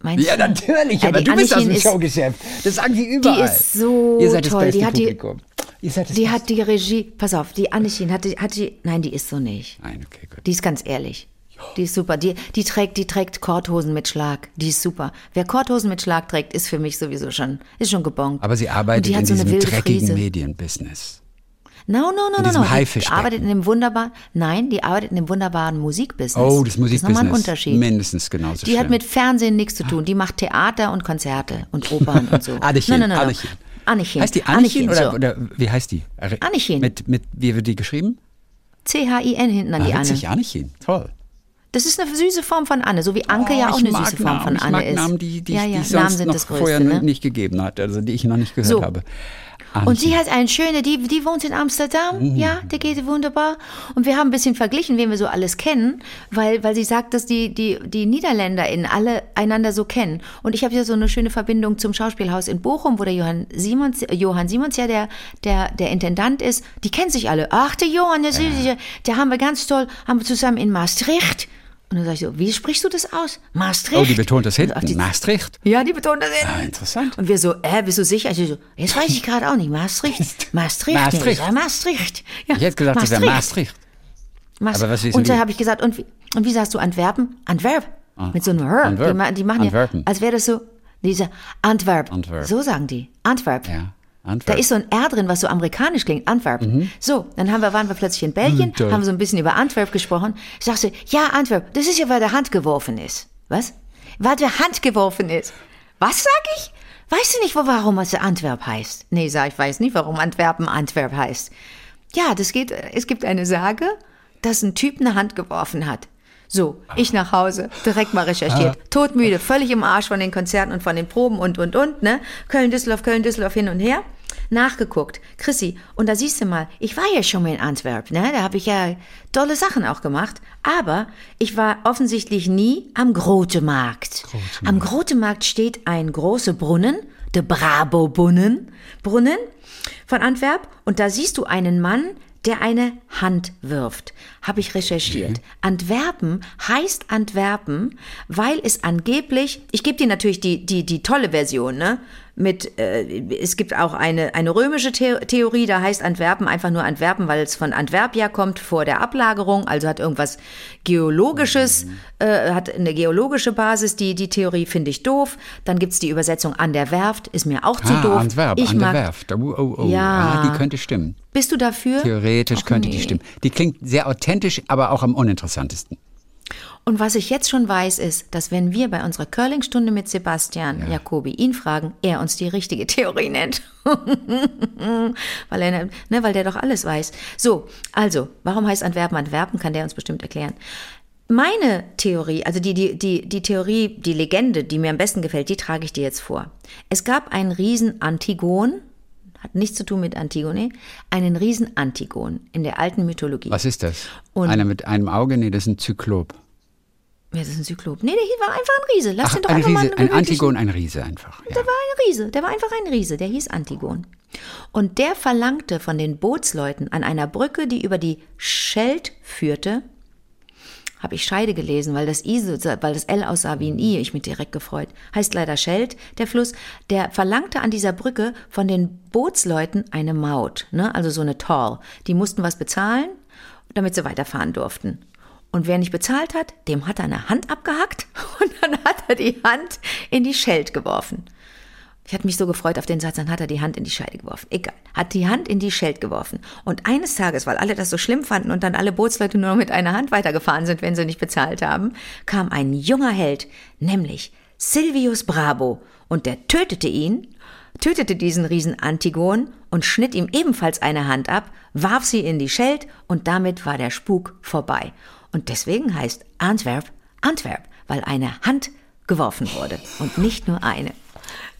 [SPEAKER 3] Meinst
[SPEAKER 2] Ja,
[SPEAKER 3] du?
[SPEAKER 2] natürlich,
[SPEAKER 3] Ja,
[SPEAKER 2] aber
[SPEAKER 3] die
[SPEAKER 2] du bist aus dem Showgeschäft. Das sagen die überall.
[SPEAKER 3] ist so
[SPEAKER 2] Ihr seid das
[SPEAKER 3] toll.
[SPEAKER 2] beste
[SPEAKER 3] Die hat die-
[SPEAKER 2] Publikum. Ihr seid das
[SPEAKER 3] Die
[SPEAKER 2] beste.
[SPEAKER 3] hat die Regie, pass auf, die Annechin hat die, hat die, nein, die ist so nicht.
[SPEAKER 2] Nein, okay, gut.
[SPEAKER 3] Die ist ganz ehrlich. Die ist super. Die, die trägt, die trägt Korthosen mit Schlag. Die ist super. Wer Korthosen mit Schlag trägt, ist für mich sowieso schon, ist schon gebongt.
[SPEAKER 2] Aber sie arbeitet
[SPEAKER 3] die hat
[SPEAKER 2] in
[SPEAKER 3] so eine
[SPEAKER 2] diesem dreckigen. Medienbusiness.
[SPEAKER 3] No, no, no,
[SPEAKER 2] in
[SPEAKER 3] no, no. Die arbeitet in dem wunderbaren, nein, die arbeitet in dem wunderbaren Musikbusiness.
[SPEAKER 2] Oh, das
[SPEAKER 3] Das ist nochmal
[SPEAKER 2] Musikbusiness.
[SPEAKER 3] ein Unterschied.
[SPEAKER 2] Mindestens genauso
[SPEAKER 3] Die
[SPEAKER 2] schlimm.
[SPEAKER 3] hat mit Fernsehen nichts zu tun. Die macht Theater und Konzerte und Opern und so. <laughs>
[SPEAKER 2] Annchen,
[SPEAKER 3] no, no, no, no.
[SPEAKER 2] Annchen.
[SPEAKER 3] Annchen.
[SPEAKER 2] Heißt die Annchen, oder,
[SPEAKER 3] so.
[SPEAKER 2] oder wie heißt die?
[SPEAKER 3] Annchen.
[SPEAKER 2] Mit, mit, wie wird die geschrieben?
[SPEAKER 3] C-H-I-N hinten an die
[SPEAKER 2] ah,
[SPEAKER 3] Anne.
[SPEAKER 2] witzig, Annchen. Toll.
[SPEAKER 3] Das ist eine süße Form von Anne, so wie Anke
[SPEAKER 2] Oh,
[SPEAKER 3] ja auch
[SPEAKER 2] ich
[SPEAKER 3] eine süße Form
[SPEAKER 2] Namen,
[SPEAKER 3] von
[SPEAKER 2] ich
[SPEAKER 3] Anne
[SPEAKER 2] mag
[SPEAKER 3] ist.
[SPEAKER 2] Namen, die, die,
[SPEAKER 3] ja,
[SPEAKER 2] die
[SPEAKER 3] ja,
[SPEAKER 2] ich
[SPEAKER 3] Namen
[SPEAKER 2] sonst
[SPEAKER 3] sind
[SPEAKER 2] noch vorher
[SPEAKER 3] Größte, ne?
[SPEAKER 2] nicht gegeben hat, also die ich noch nicht gehört
[SPEAKER 3] So.
[SPEAKER 2] habe.
[SPEAKER 3] Und sie hat eine schöne, die, die wohnt in Amsterdam,
[SPEAKER 2] Mhm.
[SPEAKER 3] ja, der geht wunderbar. Und wir haben ein bisschen verglichen, wen wir so alles kennen, weil, weil sie sagt, dass die, die, die NiederländerInnen alle einander so kennen. Und ich habe ja so eine schöne Verbindung zum Schauspielhaus in Bochum, wo der Johann Simons, Johann Simons ja der, der, der Intendant ist. Die kennen sich alle. Ach, der Johann, der, ja. der haben wir ganz toll, haben wir zusammen in Maastricht. Und dann sage ich so, wie sprichst du das aus? Maastricht?
[SPEAKER 2] Oh, die betont das hinten.
[SPEAKER 3] die-
[SPEAKER 2] Maastricht.
[SPEAKER 3] Ja, die betont das hinten.
[SPEAKER 2] Ah, interessant.
[SPEAKER 3] Und wir so, äh, bist du sicher? Also so, jetzt weiß ich gerade auch nicht. Maastricht. Maastricht.
[SPEAKER 2] Maastricht.
[SPEAKER 3] Ja, Maastricht. Ja,
[SPEAKER 2] Ich hätte gesagt, das wäre Maastricht. Aber was
[SPEAKER 3] und
[SPEAKER 2] die?
[SPEAKER 3] da habe ich gesagt, und wie, und wie sagst du Antwerpen? Antwerp. Mit so einem R.
[SPEAKER 2] Antwerp.
[SPEAKER 3] Die, die machen
[SPEAKER 2] Antwerpen.
[SPEAKER 3] ja, als wäre das so, diese Antwerp.
[SPEAKER 2] Antwerp.
[SPEAKER 3] So sagen die. Antwerp.
[SPEAKER 2] Ja.
[SPEAKER 3] Da
[SPEAKER 2] Antwerp.
[SPEAKER 3] ist so ein R drin, was so amerikanisch klingt. Antwerp. So, dann haben wir, waren wir plötzlich in Belgien,
[SPEAKER 2] Mhm,
[SPEAKER 3] haben so ein bisschen über Antwerp gesprochen. Ich sagte, ja, Antwerp, das ist ja, weil der Hand geworfen ist. Was? Weil der Hand geworfen ist. Was sag ich? Weißt du nicht, wo, warum es Antwerp heißt? Nee, sag ich, weiß nicht, warum Antwerpen Antwerp heißt. Ja, das geht, es gibt eine Sage, dass ein Typ eine Hand geworfen hat. So, ich nach Hause, direkt mal recherchiert. Todmüde, völlig im Arsch von den Konzerten und von den Proben und, und, und, ne? Köln, Düsseldorf, Köln, Düsseldorf hin und her. Nachgeguckt. Chrissy, und da siehst du mal, ich war ja schon mal in Antwerp, ne? Da habe ich ja tolle Sachen auch gemacht. Aber ich war offensichtlich nie am Grote Markt. Am Grote Markt steht ein großer Brunnen, der Brabo-Brunnen, Brunnen von Antwerp. Und da siehst du einen Mann, der eine Hand wirft. Habe ich recherchiert. Antwerpen heißt Antwerpen, weil es angeblich, ich gebe dir natürlich die, die, die tolle Version, ne? Mit, äh, es gibt auch eine, eine römische The Theorie, da heißt Antwerpen einfach nur Antwerpen, weil es von Antwerpia kommt vor der Ablagerung, also hat irgendwas Geologisches, äh, hat eine geologische Basis. Die, die Theorie finde ich doof. Dann gibt's die Übersetzung an der Werft, ist mir auch zu
[SPEAKER 2] ah,
[SPEAKER 3] doof.
[SPEAKER 2] Antwerp,
[SPEAKER 3] ich
[SPEAKER 2] an der
[SPEAKER 3] mag,
[SPEAKER 2] Werft. Oh, oh, oh.
[SPEAKER 3] Ja.
[SPEAKER 2] Ah, die könnte stimmen.
[SPEAKER 3] Bist du dafür?
[SPEAKER 2] Theoretisch
[SPEAKER 3] Ach,
[SPEAKER 2] könnte die
[SPEAKER 3] nee.
[SPEAKER 2] stimmen. Die klingt sehr authentisch, aber auch am uninteressantesten.
[SPEAKER 3] Und was ich jetzt schon weiß, ist, dass wenn wir bei unserer Curling-Stunde mit Sebastian Jacobi ihn fragen, er uns die richtige Theorie nennt. <laughs> weil, er, ne, weil der doch alles weiß. So, also, warum heißt Antwerpen Antwerpen, kann der uns bestimmt erklären. Meine Theorie, also die, die, die, die Theorie, die Legende, die mir am besten gefällt, die trage ich dir jetzt vor. Es gab einen riesen Antigon, hat nichts zu tun mit Antigone, einen riesen Antigon in der alten Mythologie.
[SPEAKER 2] Was ist das?
[SPEAKER 3] Und-
[SPEAKER 2] Einer mit einem Auge? Nee, das ist ein Zyklop.
[SPEAKER 3] Ja, das ist ein Zyklop. Nee, der hier war einfach ein Riese. Lass
[SPEAKER 2] Ach,
[SPEAKER 3] den doch
[SPEAKER 2] ein
[SPEAKER 3] einfach mal
[SPEAKER 2] Riese,
[SPEAKER 3] einen
[SPEAKER 2] ein Antigon, ein Riese einfach. Ja.
[SPEAKER 3] Der war ein Riese, der war einfach ein Riese, der hieß Antigon. Und der verlangte von den Bootsleuten an einer Brücke, die über die Scheld führte, habe ich Scheide gelesen, weil das I, weil das L aussah wie ein I, ich mich direkt gefreut. Heißt leider Scheld, der Fluss. Der verlangte an dieser Brücke von den Bootsleuten eine Maut, ne? also so eine Toll. Die mussten was bezahlen, damit sie weiterfahren durften. Und wer nicht bezahlt hat, dem hat er eine Hand abgehackt <laughs> und dann hat er die Hand in die Scheld geworfen. Ich hatte mich so gefreut auf den Satz, dann hat er die Hand in die Scheide geworfen. Egal. Hat die Hand in die Scheld geworfen. Und eines Tages, weil alle das so schlimm fanden und dann alle Bootsleute nur noch mit einer Hand weitergefahren sind, wenn sie nicht bezahlt haben, kam ein junger Held, nämlich Silvius Brabo. Und der tötete ihn, tötete diesen Riesen Antigon und schnitt ihm ebenfalls eine Hand ab, warf sie in die Scheld und damit war der Spuk vorbei. Und deswegen heißt Antwerp Antwerp, weil eine Hand geworfen wurde und nicht nur eine.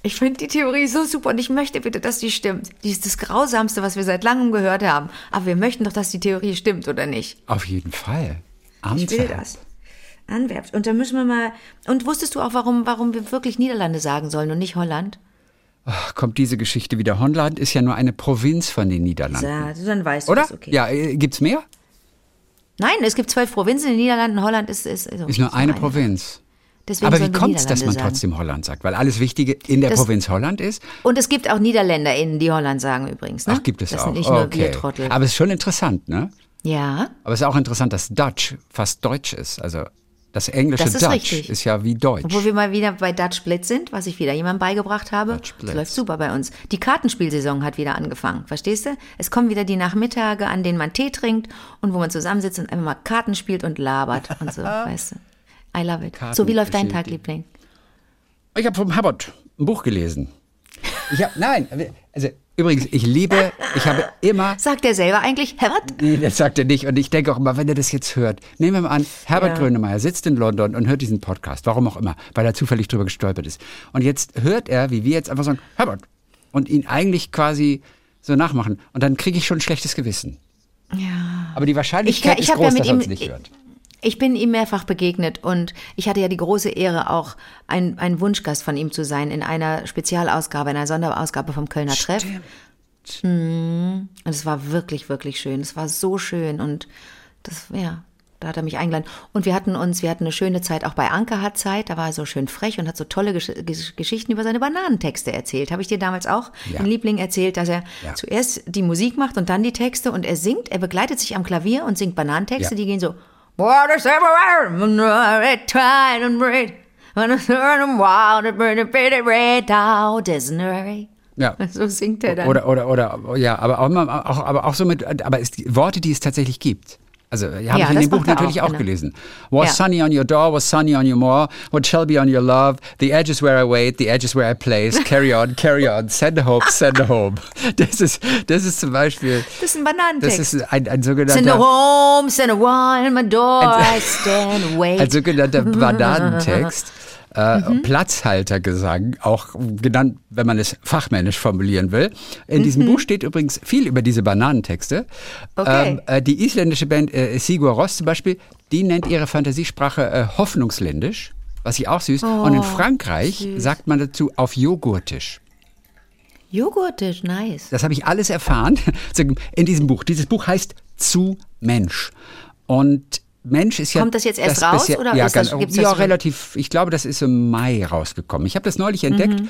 [SPEAKER 3] Ich finde die Theorie so super und ich möchte bitte, dass die stimmt. Die ist das Grausamste, was wir seit langem gehört haben. Aber wir möchten doch, dass die Theorie stimmt, oder nicht?
[SPEAKER 2] Auf jeden Fall.
[SPEAKER 3] Ich will
[SPEAKER 2] Antwerp.
[SPEAKER 3] das. Antwerp. Und da müssen wir mal. Und wusstest du auch, warum, warum wir wirklich Niederlande sagen sollen und nicht Holland?
[SPEAKER 2] Ach, kommt diese Geschichte wieder. Holland ist ja nur eine Provinz von den Niederlanden.
[SPEAKER 3] Ja, dann weißt du
[SPEAKER 2] Oder?
[SPEAKER 3] das, okay.
[SPEAKER 2] Ja, äh, gibt's mehr?
[SPEAKER 3] Nein, es gibt zwölf Provinzen in den Niederlanden. Holland ist, ist, also
[SPEAKER 2] Ist nur eine Provinz.
[SPEAKER 3] Deswegen
[SPEAKER 2] Aber wie kommt es, dass man
[SPEAKER 3] sagen.
[SPEAKER 2] trotzdem Holland sagt? Weil alles Wichtige in der
[SPEAKER 3] Das-
[SPEAKER 2] Provinz Holland ist?
[SPEAKER 3] Und es gibt auch NiederländerInnen, die Holland sagen übrigens. Ne?
[SPEAKER 2] Ach, gibt es
[SPEAKER 3] das
[SPEAKER 2] auch.
[SPEAKER 3] sind nicht nur
[SPEAKER 2] okay.
[SPEAKER 3] wir Trottel.
[SPEAKER 2] Aber es ist schon interessant, ne?
[SPEAKER 3] ja,
[SPEAKER 2] Aber es ist auch interessant, dass Dutch fast Deutsch ist. Also das englische
[SPEAKER 3] Das ist
[SPEAKER 2] Dutch
[SPEAKER 3] richtig.
[SPEAKER 2] ist ja wie Deutsch.
[SPEAKER 3] Obwohl wir mal wieder bei Dutch Blitz sind, was ich wieder jemandem beigebracht habe. Das läuft super bei uns. Die Kartenspielsaison hat wieder angefangen, verstehst du? Es kommen wieder die Nachmittage, an denen man Tee trinkt und wo man zusammensitzt und einfach mal Karten spielt und labert und so, <laughs> weißt du. I love it. So, wie läuft dein Tag, Liebling?
[SPEAKER 2] Ich habe vom Herbert ein Buch gelesen. Ich habe, nein, <laughs> also übrigens, ich liebe, ich habe immer,
[SPEAKER 3] Sagt er selber eigentlich, Herbert?
[SPEAKER 2] nee, das sagt er nicht und ich denke auch immer, wenn er das jetzt hört, nehmen wir mal an, Herbert
[SPEAKER 3] Ja.
[SPEAKER 2] Grönemeyer sitzt in London und hört diesen Podcast, warum auch immer, weil er zufällig drüber gestolpert ist. Und jetzt hört er, wie wir jetzt einfach sagen, Herbert, und ihn eigentlich quasi so nachmachen und dann kriege ich schon ein schlechtes Gewissen.
[SPEAKER 3] Ja.
[SPEAKER 2] Aber die Wahrscheinlichkeit
[SPEAKER 3] ich
[SPEAKER 2] ist
[SPEAKER 3] hab
[SPEAKER 2] groß,
[SPEAKER 3] ja
[SPEAKER 2] dass er uns nicht hört.
[SPEAKER 3] Ich bin ihm mehrfach begegnet und ich hatte ja die große Ehre, auch ein, ein Wunschgast von ihm zu sein in einer Spezialausgabe, einer Sonderausgabe vom Kölner Treff. Und es war wirklich, wirklich schön. Es war so schön und das, ja, da hat er mich eingeladen. Und wir hatten uns, wir hatten eine schöne Zeit auch bei Anker hat Zeit. Da war er so schön frech und hat so tolle Gesch Gesch Geschichten über seine Bananentexte erzählt. Habe ich dir damals auch,
[SPEAKER 2] Ja.
[SPEAKER 3] den Liebling, erzählt, dass er
[SPEAKER 2] Ja.
[SPEAKER 3] zuerst die Musik macht und dann die Texte und er singt, er begleitet sich am Klavier und singt Bananentexte,
[SPEAKER 2] Ja.
[SPEAKER 3] die gehen so. What is everywhere, tide and breed. When it's turning wild, it bring a bitty red out, isn't it?
[SPEAKER 2] Ja. <laughs>
[SPEAKER 3] So singt er dann.
[SPEAKER 2] Oder, oder, oder, ja, aber auch, auch, aber auch so mit, aber es, Worte, die es tatsächlich gibt. Also, habe
[SPEAKER 3] Ja,
[SPEAKER 2] ich in
[SPEAKER 3] das
[SPEAKER 2] dem Buch natürlich
[SPEAKER 3] auch,
[SPEAKER 2] auch,
[SPEAKER 3] genau.
[SPEAKER 2] gelesen. Was
[SPEAKER 3] Ja.
[SPEAKER 2] sunny on your door, was sunny on your moor, what shall be on your love, the edges where I wait, the edges where I place, <laughs> carry on, carry on, send home, send home. <laughs> Das ist, das ist zum Beispiel,
[SPEAKER 3] das ist ein
[SPEAKER 2] das
[SPEAKER 3] Bananentext.
[SPEAKER 2] ist ein, ein
[SPEAKER 3] Send a
[SPEAKER 2] sogenannter,
[SPEAKER 3] home, send a one in my door, I stand and <laughs> wait.
[SPEAKER 2] ein sogenannter Bananentext. Äh,
[SPEAKER 3] Mhm.
[SPEAKER 2] Platzhaltergesang, auch genannt, wenn man es fachmännisch formulieren will. In
[SPEAKER 3] Mhm.
[SPEAKER 2] diesem Buch steht übrigens viel über diese Bananentexte.
[SPEAKER 3] Okay.
[SPEAKER 2] Ähm, äh, die isländische Band äh, Sigur Rós zum Beispiel, die nennt ihre Fantasiesprache äh, Hoffnungsländisch, was ich auch süß. Und in Frankreich
[SPEAKER 3] Oh, süß.
[SPEAKER 2] sagt man dazu auf Joghurtisch.
[SPEAKER 3] Joghurtisch, nice.
[SPEAKER 2] Das habe ich alles erfahren <laughs> in diesem Buch. Dieses Buch heißt Zu Mensch. Und Mensch ist ja.
[SPEAKER 3] Kommt das jetzt erst raus, oder
[SPEAKER 2] ja,
[SPEAKER 3] das-
[SPEAKER 2] ganz,
[SPEAKER 3] das
[SPEAKER 2] ja relativ. Ich glaube, das ist im Mai rausgekommen. Ich habe das neulich entdeckt,
[SPEAKER 3] Mhm.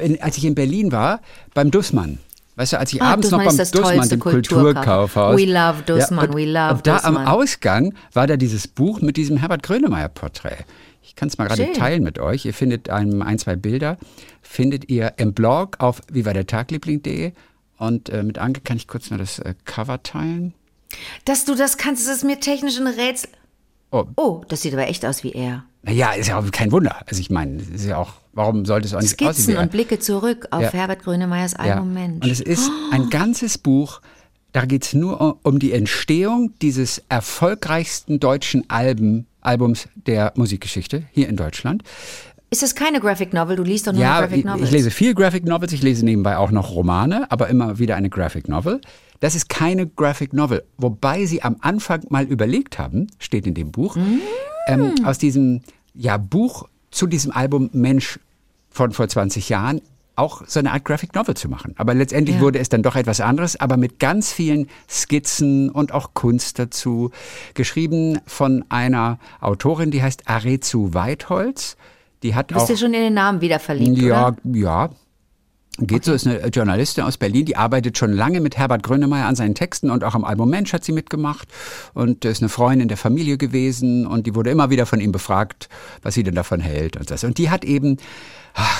[SPEAKER 2] in, als ich in Berlin war, beim Dussmann. Weißt du, als ich
[SPEAKER 3] Ah,
[SPEAKER 2] abends
[SPEAKER 3] Dussmann
[SPEAKER 2] noch beim
[SPEAKER 3] das
[SPEAKER 2] Dussmann, dem
[SPEAKER 3] Kulturkauf.
[SPEAKER 2] Kulturkaufhaus.
[SPEAKER 3] We love Dussmann,
[SPEAKER 2] und,
[SPEAKER 3] we love
[SPEAKER 2] Und da
[SPEAKER 3] Dussmann.
[SPEAKER 2] am Ausgang war da dieses Buch mit diesem Herbert Grönemeyer-Porträt. Ich kann es mal gerade teilen mit euch. Ihr findet ein, ein, zwei Bilder, findet ihr im Blog auf vivadertagliebling.de. Und äh, mit Anke kann ich kurz mal das äh, Cover teilen.
[SPEAKER 3] Dass du das kannst, ist mir technisch ein Rätsel.
[SPEAKER 2] Oh.
[SPEAKER 3] Oh, das sieht aber echt aus wie er.
[SPEAKER 2] Naja, ist ja auch kein Wunder. Also ich meine, ist ja auch, warum sollte es auch nicht aussehen wie
[SPEAKER 3] Skizzen
[SPEAKER 2] er?
[SPEAKER 3] und Blicke zurück auf
[SPEAKER 2] Ja.
[SPEAKER 3] Herbert Grönemeyers
[SPEAKER 2] Ja.
[SPEAKER 3] Album Mensch.
[SPEAKER 2] Und es ist ein ganzes Buch, da geht es nur um- um die Entstehung dieses erfolgreichsten deutschen Alben, Albums der Musikgeschichte hier in Deutschland.
[SPEAKER 3] Ist das keine Graphic Novel? Du liest doch nur
[SPEAKER 2] Ja,
[SPEAKER 3] Graphic Novels.
[SPEAKER 2] ich lese viel Graphic Novels, ich lese nebenbei auch noch Romane, aber immer wieder eine Graphic Novel. Das ist keine Graphic Novel, wobei sie am Anfang mal überlegt haben, steht in dem Buch, ähm, aus diesem ja, Buch zu diesem Album Mensch von vor 20 Jahren auch so eine Art Graphic Novel zu machen. Aber letztendlich
[SPEAKER 3] Ja.
[SPEAKER 2] wurde es dann doch etwas anderes, aber mit ganz vielen Skizzen und auch Kunst dazu. Geschrieben von einer Autorin, die heißt Arezu Weitholz. Die hat
[SPEAKER 3] Du bist
[SPEAKER 2] auch
[SPEAKER 3] dir schon in den Namen wieder verliebt,
[SPEAKER 2] ja,
[SPEAKER 3] oder?
[SPEAKER 2] ja. Geht so, ist eine Journalistin aus Berlin, die arbeitet schon lange mit Herbert Grönemeyer an seinen Texten und auch am Album Mensch hat sie mitgemacht und ist eine Freundin der Familie gewesen und die wurde immer wieder von ihm befragt, was sie denn davon hält und das. Und die hat eben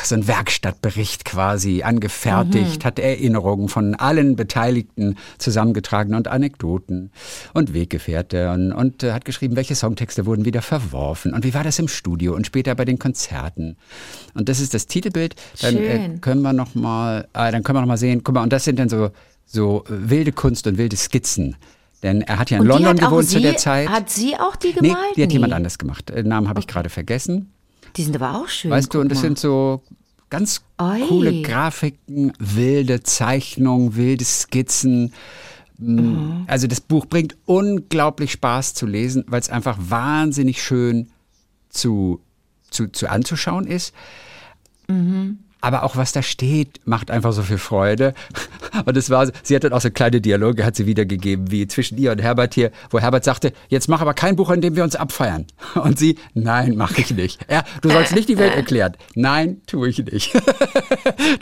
[SPEAKER 2] so einen Werkstattbericht quasi angefertigt, hat Erinnerungen von allen Beteiligten zusammengetragen und Anekdoten und Weggefährte und, äh, hat geschrieben, welche Songtexte wurden wieder verworfen und wie war das im Studio und später bei den Konzerten. Und das ist das Titelbild. Dann äh, können wir noch mal, äh, dann können wir noch mal sehen. Guck mal, und das sind dann so so äh, wilde Kunst und wilde Skizzen. Denn er hat ja in
[SPEAKER 3] Und
[SPEAKER 2] London gewohnt
[SPEAKER 3] sie,
[SPEAKER 2] zu der Zeit.
[SPEAKER 3] Hat sie auch die
[SPEAKER 2] nee,
[SPEAKER 3] gemalt?
[SPEAKER 2] die hat
[SPEAKER 3] Nee.
[SPEAKER 2] jemand anders gemacht. Den Namen habe ich gerade vergessen.
[SPEAKER 3] Die sind aber auch schön.
[SPEAKER 2] Weißt du, und das
[SPEAKER 3] mal.
[SPEAKER 2] sind so ganz
[SPEAKER 3] Oi.
[SPEAKER 2] coole Grafiken, wilde Zeichnungen, wilde Skizzen. Mm, Also das Buch bringt unglaublich Spaß zu lesen, weil es einfach wahnsinnig schön zu, zu, zu anzuschauen ist. Aber auch was da steht, macht einfach so viel Freude. Und es war, sie hat dann auch so kleine Dialoge, hat sie wiedergegeben, wie zwischen ihr und Herbert hier, wo Herbert sagte, jetzt mach aber kein Buch, in dem wir uns abfeiern. Und sie, nein, mache ich nicht. Ja, du sollst nicht die Welt erklären. Nein, tue ich nicht. <laughs>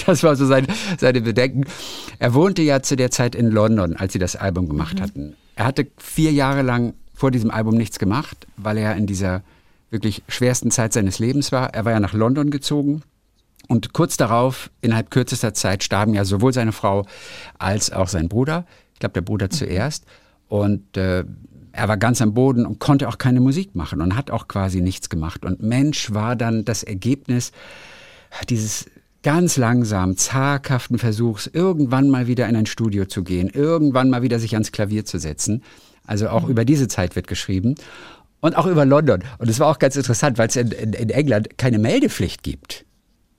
[SPEAKER 2] Das war so sein, seine Bedenken. Er wohnte ja zu der Zeit in London, als sie das Album gemacht hatten. Er hatte vier Jahre lang vor diesem Album nichts gemacht, weil er in dieser wirklich schwersten Zeit seines Lebens war. Er war ja nach London gezogen und kurz darauf, innerhalb kürzester Zeit, starben ja sowohl seine Frau als auch sein Bruder. Ich glaube, der Bruder zuerst. Und äh, er war ganz am Boden und konnte auch keine Musik machen und hat auch quasi nichts gemacht. Und Mensch war dann das Ergebnis dieses ganz langsam, zaghaften Versuchs, irgendwann mal wieder in ein Studio zu gehen, irgendwann mal wieder sich ans Klavier zu setzen. Also auch über diese Zeit wird geschrieben. Und auch über London. Und es war auch ganz interessant, weil es in, in, in England keine Meldepflicht gibt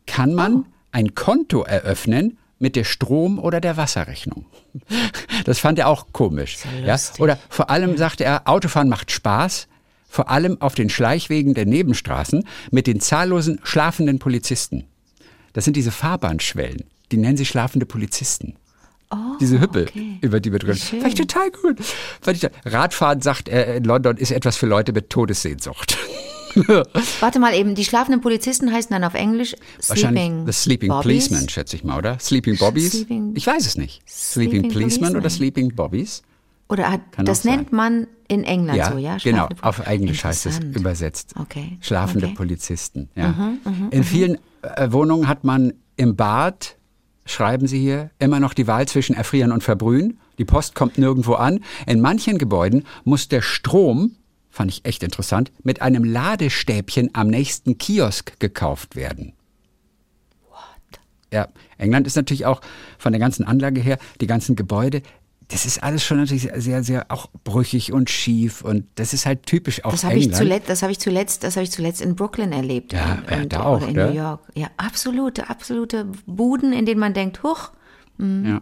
[SPEAKER 2] kann man ein Konto eröffnen mit der Strom- oder der Wasserrechnung. <laughs> Das fand er auch komisch. Ja? Oder vor allem sagte er, Autofahren macht Spaß, vor allem auf den Schleichwegen der Nebenstraßen mit den zahllosen schlafenden Polizisten. Das sind diese Fahrbahnschwellen, die nennen sie schlafende Polizisten. diese Hüppel,
[SPEAKER 3] okay.
[SPEAKER 2] über die wir drin.
[SPEAKER 3] Schön.
[SPEAKER 2] Fand ich total gut. Radfahren, sagt er, in London ist etwas für Leute mit Todessehnsucht. <laughs> <laughs>
[SPEAKER 3] Warte mal eben, die schlafenden Polizisten heißen dann auf Englisch
[SPEAKER 2] Wahrscheinlich
[SPEAKER 3] Sleeping
[SPEAKER 2] The Sleeping
[SPEAKER 3] Bobbies?
[SPEAKER 2] Policeman, schätze ich mal, oder? Sleeping Bobbies?
[SPEAKER 3] Sleeping-
[SPEAKER 2] ich weiß es nicht. Sleeping,
[SPEAKER 3] Sleeping
[SPEAKER 2] Policeman oder. Sleeping Bobbies?
[SPEAKER 3] Oder hat, das
[SPEAKER 2] auch sein.
[SPEAKER 3] nennt man in England
[SPEAKER 2] Ja,
[SPEAKER 3] so, ja?
[SPEAKER 2] genau.
[SPEAKER 3] Schlafende
[SPEAKER 2] Auf Englisch heißt es übersetzt.
[SPEAKER 3] Okay.
[SPEAKER 2] Schlafende
[SPEAKER 3] okay. Mhm,
[SPEAKER 2] Polizisten. Ja. In vielen äh, Wohnungen hat man im Bad schreiben Sie hier, immer noch die Wahl zwischen Erfrieren und Verbrühen. Die Post kommt nirgendwo an. In manchen Gebäuden muss der Strom, fand ich echt interessant, mit einem Ladestäbchen am nächsten Kiosk gekauft werden. What? Ja, England ist natürlich auch von der ganzen Anlage her, die ganzen Gebäude, das ist alles schon natürlich sehr, sehr auch brüchig und schief und das ist halt typisch auch
[SPEAKER 3] das habe ich zuletzt, das habe ich zuletzt, das habe ich zuletzt in Brooklyn erlebt.
[SPEAKER 2] Ja,
[SPEAKER 3] und,
[SPEAKER 2] und, da auch,
[SPEAKER 3] oder in
[SPEAKER 2] ne?
[SPEAKER 3] New York. Ja, absolute, absolute Buden, in denen man denkt, huch.
[SPEAKER 2] Mhm. Ja.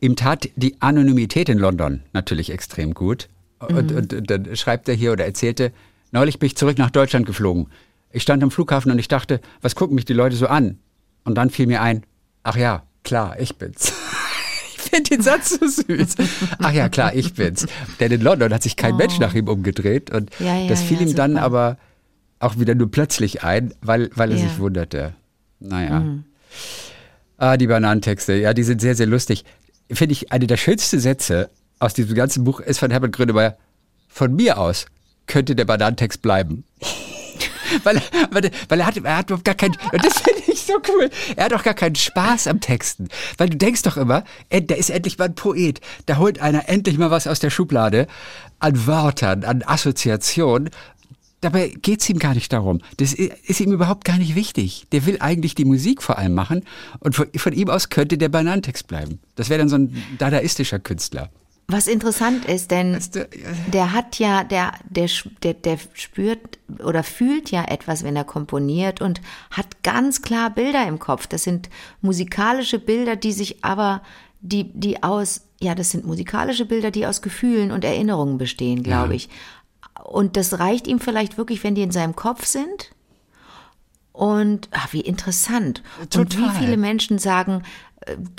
[SPEAKER 2] Ihm tat die Anonymität in London natürlich extrem gut. Und, mhm. und, und dann schreibt er hier oder erzählte, neulich bin ich zurück nach Deutschland geflogen. Ich stand am Flughafen und ich dachte, was gucken mich die Leute so an? Und dann fiel mir ein, ach ja, klar, ich bin's. <laughs> finde den Satz so süß. Ach ja, klar, ich bin's. Denn in London hat sich kein oh. Mensch nach ihm umgedreht und ja, ja, das fiel ja, ihm dann super. aber auch wieder nur plötzlich ein, weil, weil er sich wunderte. Naja. Mhm. Ah, die Bananentexte, ja, die sind sehr, sehr lustig. Finde ich, eine der schönsten Sätze aus diesem ganzen Buch ist von Herbert Grönemeyer. Von mir aus könnte der Bananentext bleiben. <laughs> weil, weil, weil er hat, er hat überhaupt gar keinen, und das finde ich so cool, er hat auch gar keinen Spaß am Texten. Weil du denkst doch immer, der ist endlich mal ein Poet, da holt einer endlich mal was aus der Schublade an Wörtern, an Assoziationen. Dabei geht's ihm gar nicht darum. Das ist ihm überhaupt gar nicht wichtig. Der will eigentlich die Musik vor allem machen und von, von ihm aus könnte der Bananentext bleiben. Das wäre dann so ein dadaistischer Künstler.
[SPEAKER 3] Was interessant ist, denn der hat ja, der, der, der, der spürt oder fühlt ja etwas, wenn er komponiert und hat ganz klar Bilder im Kopf. Das sind musikalische Bilder, die sich aber, die, die aus, ja, das sind musikalische Bilder, die aus Gefühlen und Erinnerungen bestehen, glaube ja. ich. Und das reicht ihm vielleicht wirklich, wenn die in seinem Kopf sind. Und ach, wie interessant. Total. Und wie viele Menschen sagen,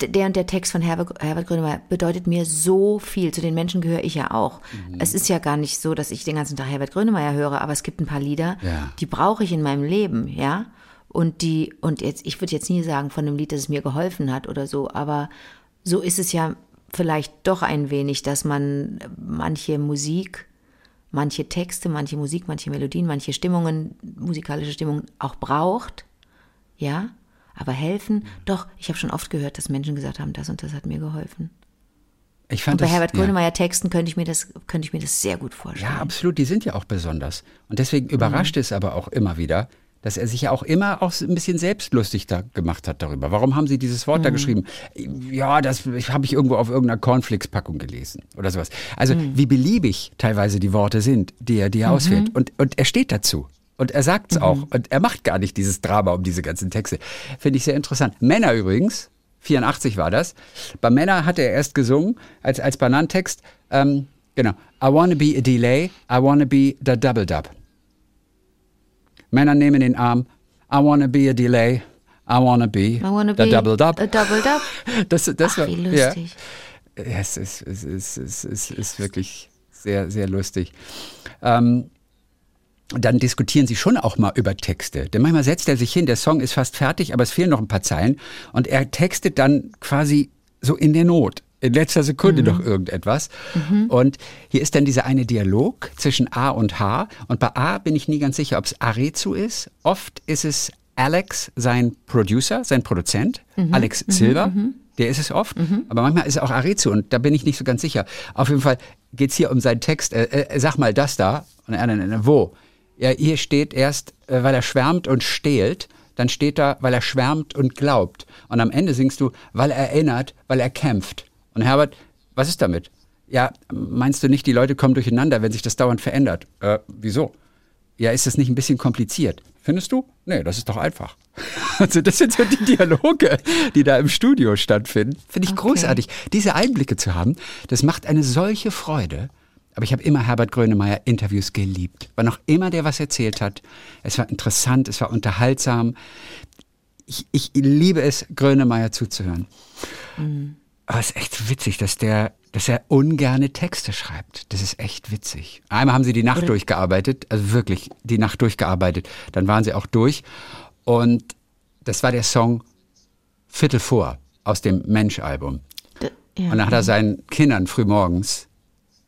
[SPEAKER 3] der und der Text von Herbert, Herbert Grönemeyer bedeutet mir so viel. Zu den Menschen gehöre ich ja auch. Mhm. Es ist ja gar nicht so, dass ich den ganzen Tag Herbert Grönemeyer höre, aber es gibt ein paar Lieder, ja. die brauche ich in meinem Leben, ja. Und die, und jetzt, ich würde jetzt nie sagen von einem Lied, dass es mir geholfen hat oder so, aber so ist es ja vielleicht doch ein wenig, dass man manche Musik, manche Texte, manche Musik, manche Melodien, manche Stimmungen, musikalische Stimmungen auch braucht, ja, aber helfen, doch, ich habe schon oft gehört, dass Menschen gesagt haben, das und das hat mir geholfen.
[SPEAKER 2] Ich fand
[SPEAKER 3] und bei
[SPEAKER 2] das,
[SPEAKER 3] Herbert Grönemeyer ja. Texten könnte ich, mir das, könnte ich mir das sehr gut vorstellen.
[SPEAKER 2] Ja, absolut, die sind ja auch besonders. Und deswegen überrascht mhm. es aber auch immer wieder, dass er sich ja auch immer auch ein bisschen selbstlustig da gemacht hat darüber. Warum haben Sie dieses Wort mhm. da geschrieben? Ja, das habe ich irgendwo auf irgendeiner Cornflakes-Packung gelesen oder sowas. Also mhm. wie beliebig teilweise die Worte sind, die er, die er mhm. auswählt. Und, und er steht dazu. Und er sagt es mhm. auch. Und er macht gar nicht dieses Drama um diese ganzen Texte. Finde ich sehr interessant. Männer übrigens, 84 war das. Bei Männer hat er erst gesungen als, als Bananentext. Ähm, genau. I wanna be a delay, I wanna be the double dub. Männer nehmen den Arm. I wanna be a delay, I wanna be, I wanna the be double dub.
[SPEAKER 3] A double dub. <laughs>
[SPEAKER 2] Das, das
[SPEAKER 3] Ach, war, wie lustig.
[SPEAKER 2] Ja. Es ist, es, ist, es, ist, es ist wirklich sehr, sehr lustig. Ähm, dann diskutieren sie schon auch mal über Texte. Denn manchmal setzt er sich hin, der Song ist fast fertig, aber es fehlen noch ein paar Zeilen und er textet dann quasi so in der Not. In letzter Sekunde mhm. noch irgendetwas. Mhm. Und hier ist dann dieser eine Dialog zwischen A und H. Und bei A bin ich nie ganz sicher, ob es Arezu ist. Oft ist es Alex, sein Producer, sein Produzent, mhm. Alex mhm. Silver. Mhm. Der ist es oft, mhm. aber manchmal ist es auch Arezu und da bin ich nicht so ganz sicher. Auf jeden Fall geht es hier um seinen Text. Äh, äh, sag mal das da. Und er dann, wo? Ja, hier steht erst, äh, weil er schwärmt und stehlt. Dann steht da, weil er schwärmt und glaubt. Und am Ende singst du, weil er erinnert, weil er kämpft. Und Herbert, was ist damit? Ja, meinst du nicht, die Leute kommen durcheinander, wenn sich das dauernd verändert? Äh, wieso? Ja, ist das nicht ein bisschen kompliziert? Findest du? Nee, das ist doch einfach. <laughs> Also das sind so die Dialoge, die da im Studio stattfinden. Finde ich okay. großartig. Diese Einblicke zu haben, das macht eine solche Freude. Aber ich habe immer Herbert Grönemeyer Interviews geliebt. Wann auch immer der was erzählt hat, es war interessant, es war unterhaltsam. Ich, ich liebe es, Grönemeyer zuzuhören. Mhm. Aber es ist echt witzig, dass der, dass er ungerne Texte schreibt. Das ist echt witzig. Einmal haben sie die Nacht Oder? durchgearbeitet, also wirklich die Nacht durchgearbeitet. Dann waren sie auch durch. Und das war der Song Viertel vor aus dem Mensch-Album. Ja. Und dann hat er seinen Kindern frühmorgens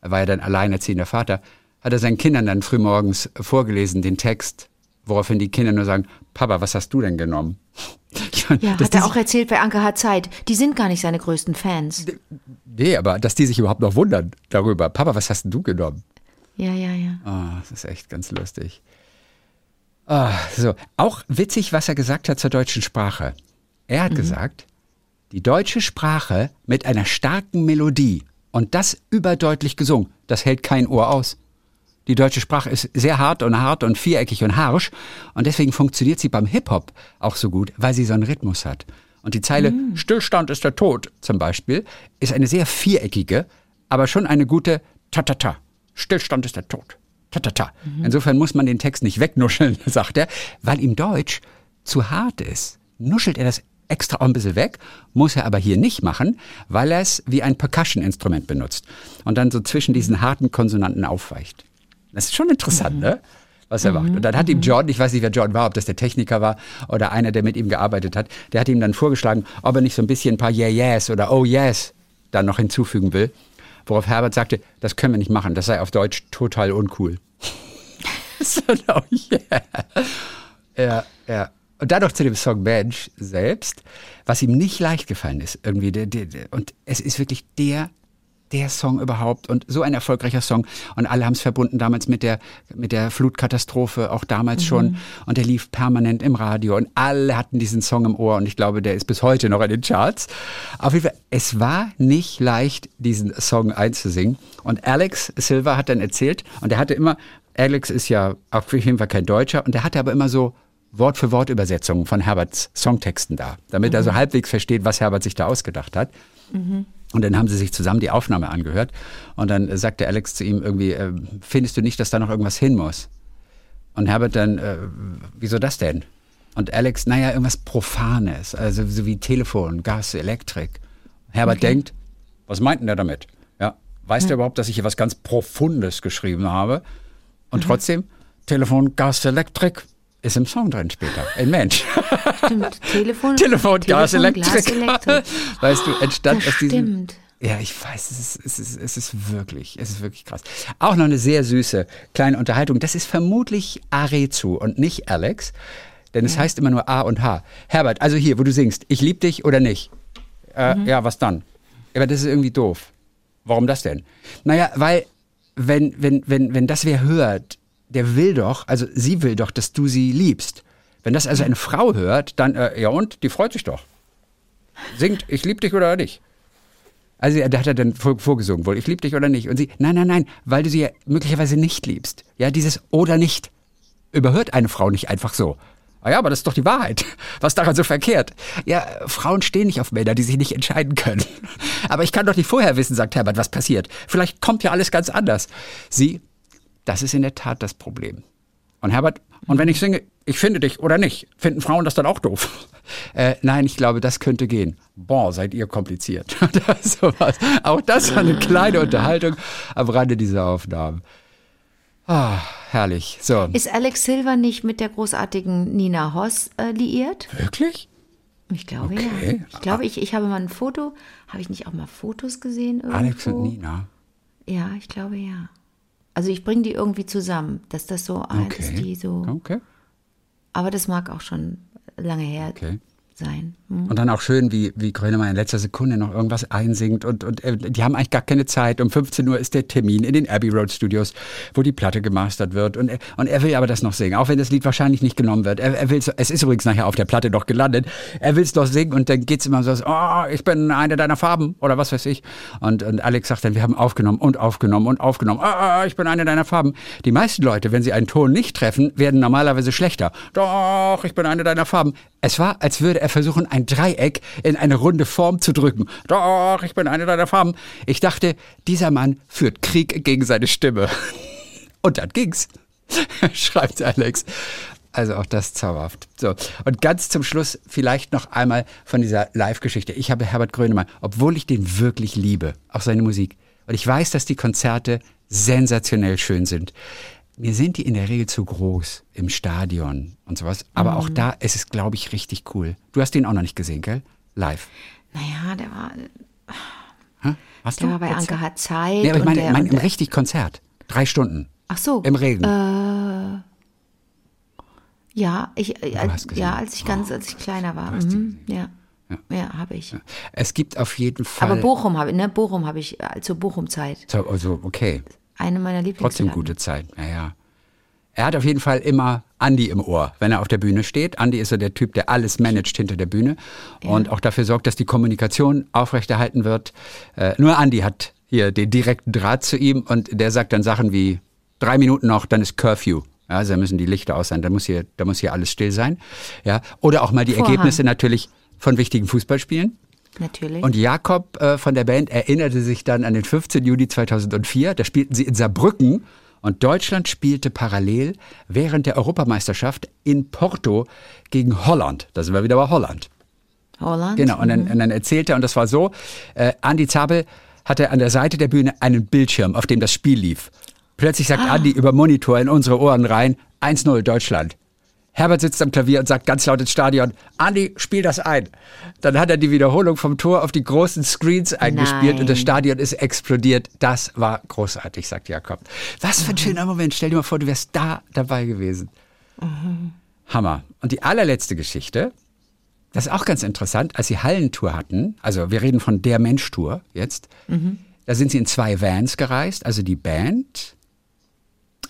[SPEAKER 2] er war ja dann alleinerziehender Vater, hat er seinen Kindern dann frühmorgens vorgelesen, den Text, woraufhin die Kinder nur sagen, Papa, was hast du denn genommen? Ich <laughs>
[SPEAKER 3] Ja, hat er auch erzählt bei Anke hat Zeit. Die sind gar nicht seine größten Fans.
[SPEAKER 2] nee, aber dass die sich überhaupt noch wundern darüber. Papa, was hast denn du genommen?
[SPEAKER 3] Ja, ja, ja.
[SPEAKER 2] Ah, das ist echt ganz lustig. Ah, so, auch witzig, was er gesagt hat zur deutschen Sprache. Er hat gesagt, die deutsche Sprache mit einer starken Melodie und das überdeutlich gesungen, das hält kein Ohr aus. Die deutsche Sprache ist sehr hart und hart und viereckig und harsch und deswegen funktioniert sie beim Hip-Hop auch so gut, weil sie so einen Rhythmus hat. Und die Zeile Stillstand ist der Tod zum Beispiel ist eine sehr viereckige, aber schon eine gute Ta-Ta-Ta. Stillstand ist der Tod. Ta-Ta-Ta. Insofern muss man den Text nicht wegnuscheln, <laughs> sagt er, weil ihm Deutsch zu hart ist. Nuschelt er das extra auch ein bisschen weg, muss er aber hier nicht machen, weil er es wie ein Percussion-Instrument benutzt und dann so zwischen diesen harten Konsonanten aufweicht. Das ist schon interessant, ne? Was er macht. Und dann hat ihm John, ich weiß nicht, wer John war, ob das der Techniker war oder einer, der mit ihm gearbeitet hat, der hat ihm dann vorgeschlagen, ob er nicht so ein bisschen ein paar Yeah Yes oder Oh Yes dann noch hinzufügen will. Worauf Herbert sagte, das können wir nicht machen, das sei auf Deutsch total uncool. <laughs> so, oh yeah. Ja, ja. Und dann noch zu dem Song Bench selbst, was ihm nicht leicht gefallen ist, irgendwie. Der, der, der, und es ist wirklich der, der Song überhaupt und so ein erfolgreicher Song. Und alle haben es verbunden damals mit der, mit der Flutkatastrophe, auch damals schon. Und der lief permanent im Radio und alle hatten diesen Song im Ohr und ich glaube, der ist bis heute noch in den Charts. Auf jeden Fall, es war nicht leicht, diesen Song einzusingen. Und Alex Silver hat dann erzählt, und er hatte immer, Alex ist ja auf jeden Fall kein Deutscher, und er hatte aber immer so Wort für Wort Übersetzungen von Herberts Songtexten da, damit er so halbwegs versteht, was Herbert sich da ausgedacht hat. Und dann haben sie sich zusammen die Aufnahme angehört. Und dann äh, sagte Alex zu ihm irgendwie, äh, findest du nicht, dass da noch irgendwas hin muss? Und Herbert dann, äh, wieso das denn? Und Alex, naja, irgendwas Profanes, also so wie Telefon, Gas, Elektrik. Herbert denkt, was meint denn der damit? Ja, weiß der überhaupt, dass ich hier was ganz Profundes geschrieben habe? Und trotzdem, Telefon, Gas, Elektrik ist im Song drin später. Ein Mensch.
[SPEAKER 3] Stimmt. Telefon,
[SPEAKER 2] Telefon, Gas, Elektrik. <laughs> Weißt du, entstand
[SPEAKER 3] Das
[SPEAKER 2] aus diesem.
[SPEAKER 3] stimmt.
[SPEAKER 2] Ja, ich weiß, es ist, es, ist, es ist wirklich, es ist wirklich krass. Auch noch eine sehr süße kleine Unterhaltung. Das ist vermutlich Arezu und nicht Alex, denn es heißt immer nur A und H. Herbert, also hier, wo du singst, ich lieb dich oder nicht? Äh, Ja, was dann? Aber das ist irgendwie doof. Warum das denn? Naja, weil, wenn, wenn, wenn, wenn das wer hört, der will doch, also sie will doch, dass du sie liebst. Wenn das also eine Frau hört, dann, äh, ja und, die freut sich doch. Singt, ich lieb dich oder nicht? Also da hat er dann vor- vorgesungen wohl, ich lieb dich oder nicht? Und sie, nein, nein, nein, weil du sie ja möglicherweise nicht liebst. Ja, dieses oder nicht überhört eine Frau nicht einfach so. Ah ja, aber das ist doch die Wahrheit. <laughs> Was daran so verkehrt? Ja, Frauen stehen nicht auf Männer, die sich nicht entscheiden können. <laughs> Aber ich kann doch nicht vorher wissen, sagt Herbert, was passiert. Vielleicht kommt ja alles ganz anders. Sie, das ist in der Tat das Problem. Und Herbert, und wenn ich singe, ich finde dich oder nicht, finden Frauen das dann auch doof? <laughs> Äh, nein, ich glaube, das könnte gehen. Boah, seid ihr kompliziert. <laughs> Das. Auch das war eine kleine Unterhaltung am Rande dieser Aufnahmen. Ah, herrlich. So.
[SPEAKER 3] Ist Alex Silver nicht mit der großartigen Nina Hoss äh, liiert?
[SPEAKER 2] Wirklich?
[SPEAKER 3] Ich glaube
[SPEAKER 2] Okay.
[SPEAKER 3] ja. Ich glaube, ich, ich habe mal ein Foto. Habe ich nicht auch mal Fotos gesehen irgendwo?
[SPEAKER 2] Alex und Nina.
[SPEAKER 3] Ja, ich glaube ja. Also ich bringe die irgendwie zusammen, dass das so, ah,
[SPEAKER 2] Okay.
[SPEAKER 3] die so.
[SPEAKER 2] Okay.
[SPEAKER 3] Aber das mag auch schon lange her
[SPEAKER 2] Okay.
[SPEAKER 3] sein.
[SPEAKER 2] Und dann auch schön, wie, wie Grönemeyer in letzter Sekunde noch irgendwas einsingt. Und, und äh, die haben eigentlich gar keine Zeit. Um 15 Uhr ist der Termin in den Abbey Road Studios, wo die Platte gemastert wird. Und, er- und er will aber das noch singen, auch wenn das Lied wahrscheinlich nicht genommen wird. Er, er will's, es ist übrigens nachher auf der Platte noch gelandet. Er will es noch singen und dann geht's immer so, oh, ich bin eine deiner Farben oder was weiß ich. Und, und Alex sagt dann, wir haben aufgenommen und aufgenommen und aufgenommen. Ah, ich bin eine deiner Farben. Die meisten Leute, wenn sie einen Ton nicht treffen, werden normalerweise schlechter. Doch, ich bin eine deiner Farben. Es war, als würde er versuchen, ein Dreieck in eine runde Form zu drücken. Doch, ich bin eine deiner Farben. Ich dachte, dieser Mann führt Krieg gegen seine Stimme. <laughs> Und dann ging's, <laughs> schreibt Alex. Also auch das zauberhaft. So. Und ganz zum Schluss vielleicht noch einmal von dieser Live-Geschichte. Ich habe Herbert Grönemeyer, obwohl ich den wirklich liebe, auch seine Musik. Und ich weiß, dass die Konzerte sensationell schön sind. Mir sind die in der Regel zu groß im Stadion und sowas. Aber auch da ist es, glaube ich, richtig cool. Du hast den auch noch nicht gesehen, gell? Live.
[SPEAKER 3] Naja, der war,
[SPEAKER 2] Hä? Hast
[SPEAKER 3] der
[SPEAKER 2] du?
[SPEAKER 3] war bei. Anke hat Zeit.
[SPEAKER 2] Nee, aber ich meine,
[SPEAKER 3] der, und
[SPEAKER 2] im richtig Konzert. Drei Stunden.
[SPEAKER 3] Ach so.
[SPEAKER 2] Im Regen.
[SPEAKER 3] Äh, Ja, ich, äh, als,
[SPEAKER 2] gesehen.
[SPEAKER 3] ja, als ich ganz, als ich kleiner war. Mhm, ja, ja, habe ich.
[SPEAKER 2] Es gibt auf jeden Fall.
[SPEAKER 3] Aber Bochum habe ich, ne, Bochum habe ich, äh, zur Bochum-Zeit.
[SPEAKER 2] So, also, okay.
[SPEAKER 3] Eine meiner Lieblings.
[SPEAKER 2] Trotzdem gute Zeit. Naja. Er hat auf jeden Fall immer Andi im Ohr, wenn er auf der Bühne steht. Andi ist so der Typ, der alles managt hinter der Bühne und auch dafür sorgt, dass die Kommunikation aufrechterhalten wird. Äh, nur Andi hat hier den direkten Draht zu ihm und der sagt dann Sachen wie drei Minuten noch, dann ist Curfew. Ja, also da müssen die Lichter aus sein, da muss hier, da muss hier alles still sein. Ja, oder auch mal die
[SPEAKER 3] Vorhang.
[SPEAKER 2] Ergebnisse natürlich von wichtigen Fußballspielen.
[SPEAKER 3] Natürlich.
[SPEAKER 2] Und Jakob äh, von der Band erinnerte sich dann an den 15. Juli 2004. Da spielten sie in Saarbrücken und Deutschland spielte parallel während der Europameisterschaft in Porto gegen Holland. Da sind wir wieder bei Holland.
[SPEAKER 3] Holland.
[SPEAKER 2] Genau, und dann, und dann erzählte er, und das war so, äh, Andi Zabel hatte an der Seite der Bühne einen Bildschirm, auf dem das Spiel lief. Plötzlich sagt Andi über Monitor in unsere Ohren rein, 1-0 Deutschland. Herbert sitzt am Klavier und sagt ganz laut ins Stadion, Andi, spiel das ein. Dann hat er die Wiederholung vom Tor auf die großen Screens eingespielt und das
[SPEAKER 3] Nein.
[SPEAKER 2] Stadion ist explodiert. Das war großartig, sagt Jakob. Was für ein schöner Moment. Stell dir mal vor, du wärst da dabei gewesen. Hammer. Und die allerletzte Geschichte, das ist auch ganz interessant, als sie Hallentour hatten, also wir reden von der Mensch-Tour jetzt, da sind sie in zwei Vans gereist, also die Band.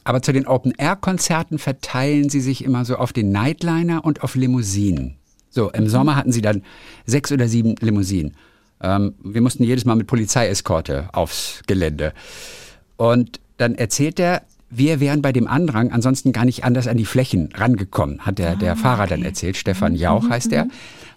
[SPEAKER 2] Aber zu den Open-Air-Konzerten verteilen sie sich immer so auf den Nightliner und auf Limousinen. So, im Sommer hatten sie dann sechs oder sieben Limousinen. Ähm, wir mussten jedes Mal mit Polizeieskorte aufs Gelände. Und dann erzählt er, wir wären bei dem Andrang ansonsten gar nicht anders an die Flächen rangekommen, hat der, der Fahrer dann erzählt. Stefan Jauch heißt er.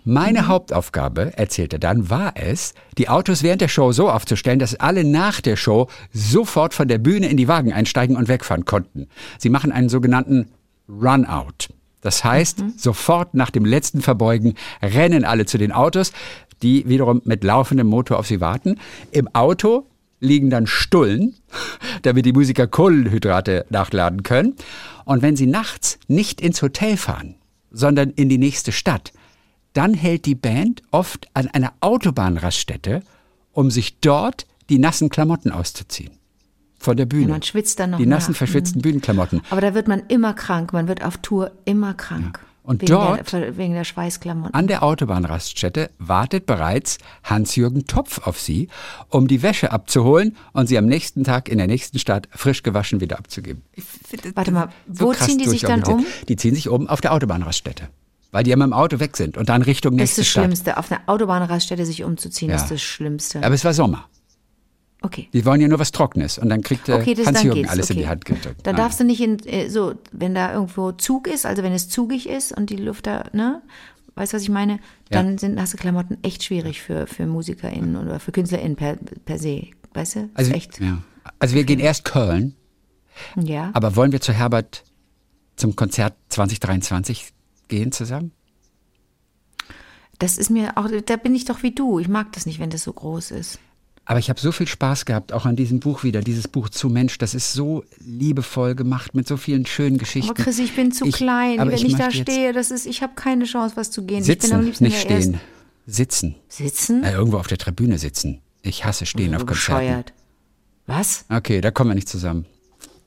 [SPEAKER 2] Meine Hauptaufgabe, erzählt er dann, war es, die Autos während der Show so aufzustellen, dass alle nach der Show sofort von der Bühne in die Wagen einsteigen und wegfahren konnten. Sie machen einen sogenannten Run-Out. Das heißt, sofort nach dem letzten Verbeugen rennen alle zu den Autos, die wiederum mit laufendem Motor auf sie warten. Im Auto liegen dann Stullen, <laughs> damit die Musiker Kohlenhydrate nachladen können. Und wenn sie nachts nicht ins Hotel fahren, sondern in die nächste Stadt, dann hält die Band oft an einer Autobahnraststätte, um sich dort die nassen Klamotten auszuziehen. Von der Bühne.
[SPEAKER 3] man schwitzt dann noch
[SPEAKER 2] Die nassen,
[SPEAKER 3] nach.
[SPEAKER 2] verschwitzten Bühnenklamotten.
[SPEAKER 3] Aber da wird man immer krank. Man wird auf Tour immer krank.
[SPEAKER 2] Und
[SPEAKER 3] wegen
[SPEAKER 2] dort-
[SPEAKER 3] der, wegen der Schweißklamotten.
[SPEAKER 2] An der Autobahnraststätte wartet bereits Hans-Jürgen Topf auf Sie, um die Wäsche abzuholen und sie am nächsten Tag in der nächsten Stadt frisch gewaschen wieder abzugeben.
[SPEAKER 3] Warte mal,
[SPEAKER 2] so
[SPEAKER 3] wo ziehen die sich dann
[SPEAKER 2] durchorganisiert. Die ziehen sich um auf der Autobahnraststätte, weil die ja mit dem Auto weg sind und dann Richtung
[SPEAKER 3] Das ist
[SPEAKER 2] nächste
[SPEAKER 3] das
[SPEAKER 2] Stadt.
[SPEAKER 3] Schlimmste. Auf einer Autobahnraststätte sich umzuziehen,
[SPEAKER 2] Ja.
[SPEAKER 3] ist das Schlimmste.
[SPEAKER 2] Aber es war Sommer.
[SPEAKER 3] okay.
[SPEAKER 2] Die wollen ja nur was Trockenes und dann kriegt
[SPEAKER 3] Okay,
[SPEAKER 2] Hans-Jürgen alles
[SPEAKER 3] okay.
[SPEAKER 2] in die Hand gedrückt.
[SPEAKER 3] Dann darfst du nicht in, äh, so, wenn da irgendwo Zug ist, also wenn es zugig ist und die Luft da, ne? Weißt du, was ich meine? Dann sind, hast du Klamotten echt schwierig für, für MusikerInnen oder für KünstlerInnen per, per se. Weißt du?
[SPEAKER 2] also,
[SPEAKER 3] echt.
[SPEAKER 2] Ja. also wir gehen erst Köln,
[SPEAKER 3] Ja.
[SPEAKER 2] aber wollen wir zu Herbert zum Konzert 2023 gehen zusammen?
[SPEAKER 3] Das ist mir auch, da bin ich doch wie du. Ich mag das nicht, wenn das so groß ist.
[SPEAKER 2] Aber ich habe so viel Spaß gehabt, auch an diesem Buch wieder, dieses Buch zu Mensch. Das ist so liebevoll gemacht mit so vielen schönen Geschichten.
[SPEAKER 3] Aber Chris, ich bin zu
[SPEAKER 2] Ich-
[SPEAKER 3] klein. wenn
[SPEAKER 2] ich
[SPEAKER 3] ich, da stehe, das ist, ich habe keine Chance, was zu gehen. ich bin am
[SPEAKER 2] Sitzen,
[SPEAKER 3] liebsten
[SPEAKER 2] nicht
[SPEAKER 3] der ersten-
[SPEAKER 2] stehen. Sitzen.
[SPEAKER 3] Sitzen?
[SPEAKER 2] Äh, irgendwo auf der Tribüne sitzen. Ich hasse stehen auf
[SPEAKER 3] So
[SPEAKER 2] Konzerten.
[SPEAKER 3] bescheuert. Was?
[SPEAKER 2] Okay, da kommen wir nicht zusammen.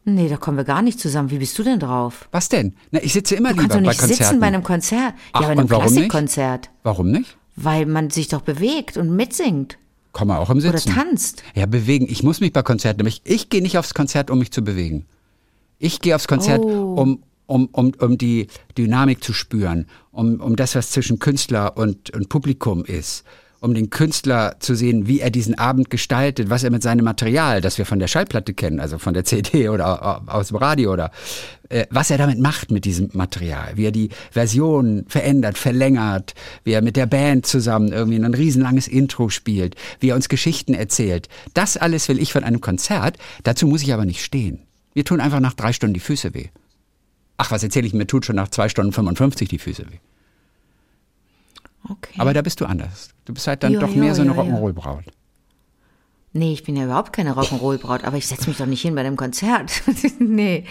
[SPEAKER 3] Nee, da kommen wir gar nicht zusammen. Wie bist du denn drauf?
[SPEAKER 2] Was denn? Na, ich sitze immer
[SPEAKER 3] Du kannst
[SPEAKER 2] lieber
[SPEAKER 3] doch
[SPEAKER 2] bei
[SPEAKER 3] nicht
[SPEAKER 2] Konzerten.
[SPEAKER 3] sitzen bei einem Konzert.
[SPEAKER 2] Ach,
[SPEAKER 3] ja, bei einem
[SPEAKER 2] und warum nicht?
[SPEAKER 3] Klassikkonzert.
[SPEAKER 2] Warum nicht?
[SPEAKER 3] Weil man sich doch bewegt und mitsingt.
[SPEAKER 2] Komm mal auch im
[SPEAKER 3] Oder
[SPEAKER 2] Sitzen.
[SPEAKER 3] tanzt.
[SPEAKER 2] Ja, bewegen. Ich muss mich bei Konzerten, nämlich ich gehe nicht aufs Konzert, um mich zu bewegen. Ich gehe aufs Konzert,
[SPEAKER 3] Oh.
[SPEAKER 2] um, um, um, um die Dynamik zu spüren, um, um das, was zwischen Künstler und, und Publikum ist, um den Künstler zu sehen, wie er diesen Abend gestaltet, was er mit seinem Material, das wir von der Schallplatte kennen, also von der <laughs> CD oder au- aus dem Radio oder äh, was er damit macht mit diesem Material, wie er die Version verändert, verlängert, wie er mit der Band zusammen irgendwie ein riesenlanges Intro spielt, wie er uns Geschichten erzählt. Das alles will ich von einem Konzert. Dazu muss ich aber nicht stehen. Mir tun einfach nach drei Stunden die Füße weh. Ach, was erzähle ich? Mir tut schon nach zwei Stunden 55 die Füße weh.
[SPEAKER 3] Okay.
[SPEAKER 2] Aber da bist du anders. Du bist halt dann
[SPEAKER 3] Ja,
[SPEAKER 2] doch
[SPEAKER 3] ja,
[SPEAKER 2] mehr so eine
[SPEAKER 3] ja, ja.
[SPEAKER 2] Rock'n'Roll-Braut.
[SPEAKER 3] nee, ich bin ja überhaupt keine Rock'n'Roll-Braut, aber ich setze mich doch nicht hin bei einem Konzert. <laughs> nee.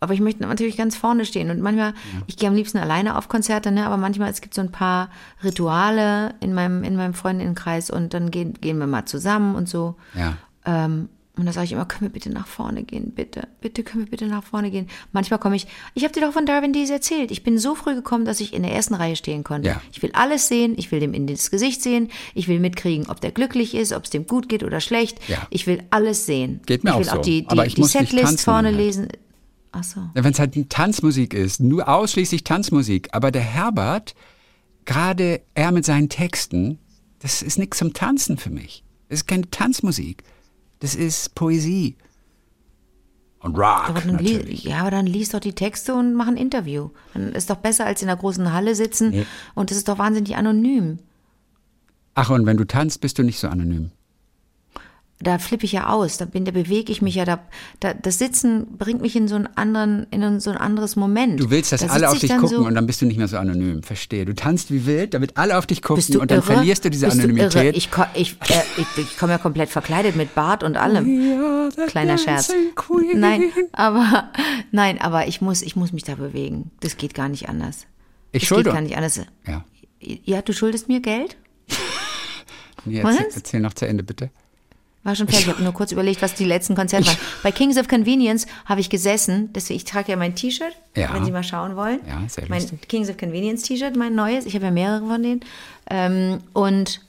[SPEAKER 3] Aber ich möchte natürlich ganz vorne stehen. Und manchmal, ich gehe am liebsten alleine auf Konzerte, ne? aber manchmal, es gibt so ein paar Rituale in meinem, in meinem Freundinnenkreis und dann gehen, gehen wir mal zusammen und so.
[SPEAKER 2] Ja.
[SPEAKER 3] Ähm, Und da sage ich immer, können wir bitte nach vorne gehen, bitte, bitte können wir bitte nach vorne gehen. Manchmal komme ich, ich habe dir doch von Darwin Dees erzählt. Ich bin so früh gekommen, dass ich in der ersten Reihe stehen konnte.
[SPEAKER 2] Ja.
[SPEAKER 3] Ich will alles sehen, ich will dem in das Gesicht sehen, ich will mitkriegen, ob der glücklich ist, ob es dem gut geht oder schlecht.
[SPEAKER 2] Ja.
[SPEAKER 3] Ich will alles sehen.
[SPEAKER 2] Geht mir
[SPEAKER 3] ich
[SPEAKER 2] auch
[SPEAKER 3] will
[SPEAKER 2] so.
[SPEAKER 3] auch die, die, die Setlist vorne
[SPEAKER 2] halt.
[SPEAKER 3] lesen. Ach so.
[SPEAKER 2] Wenn es halt Tanzmusik ist, nur ausschließlich Tanzmusik. Aber der Herbert, gerade er mit seinen Texten, das ist nichts zum Tanzen für mich. Das ist keine Tanzmusik. Das ist Poesie. Und Rock,
[SPEAKER 3] Aber dann li-
[SPEAKER 2] natürlich.
[SPEAKER 3] ja, aber dann liest doch die Texte und mach ein Interview. Dann ist doch besser, als in der großen Halle sitzen.
[SPEAKER 2] Nee.
[SPEAKER 3] Und das ist doch wahnsinnig anonym.
[SPEAKER 2] Ach, und wenn du tanzt, bist du nicht so anonym.
[SPEAKER 3] Da flippe ich ja aus, da bin, da bewege ich mich ja, da, da, das Sitzen bringt mich in so einen anderen, in so ein anderes Moment.
[SPEAKER 2] Du willst, dass
[SPEAKER 3] da
[SPEAKER 2] alle auf
[SPEAKER 3] ich
[SPEAKER 2] dich gucken
[SPEAKER 3] so,
[SPEAKER 2] und dann bist du nicht mehr so anonym. Verstehe. Du tanzt wie wild, damit alle auf dich gucken und dann
[SPEAKER 3] irre?
[SPEAKER 2] verlierst du diese
[SPEAKER 3] bist Du irre?
[SPEAKER 2] Anonymität.
[SPEAKER 3] Ich, ich, äh, ich, ich komme ja komplett verkleidet mit Bart und allem. Kleiner Scherz. Nein, aber nein, aber ich muss, ich muss mich da bewegen. Das geht gar nicht anders.
[SPEAKER 2] Ich
[SPEAKER 3] das
[SPEAKER 2] schulde.
[SPEAKER 3] geht gar nicht anders.
[SPEAKER 2] Ja.
[SPEAKER 3] Ja, du schuldest mir Geld? <laughs>
[SPEAKER 2] Nee, erzähl, erzähl noch zu Ende, bitte.
[SPEAKER 3] War schon fertig. Ich habe nur kurz überlegt, was die letzten Konzerte waren. Bei Kings of Convenience habe ich gesessen. Deswegen, ich trage ja mein T-Shirt,
[SPEAKER 2] Ja.
[SPEAKER 3] wenn Sie mal schauen wollen.
[SPEAKER 2] Ja, sehr
[SPEAKER 3] Mein
[SPEAKER 2] lustig.
[SPEAKER 3] Kings of Convenience T-Shirt, mein neues. Ich habe ja mehrere von denen. Ähm, und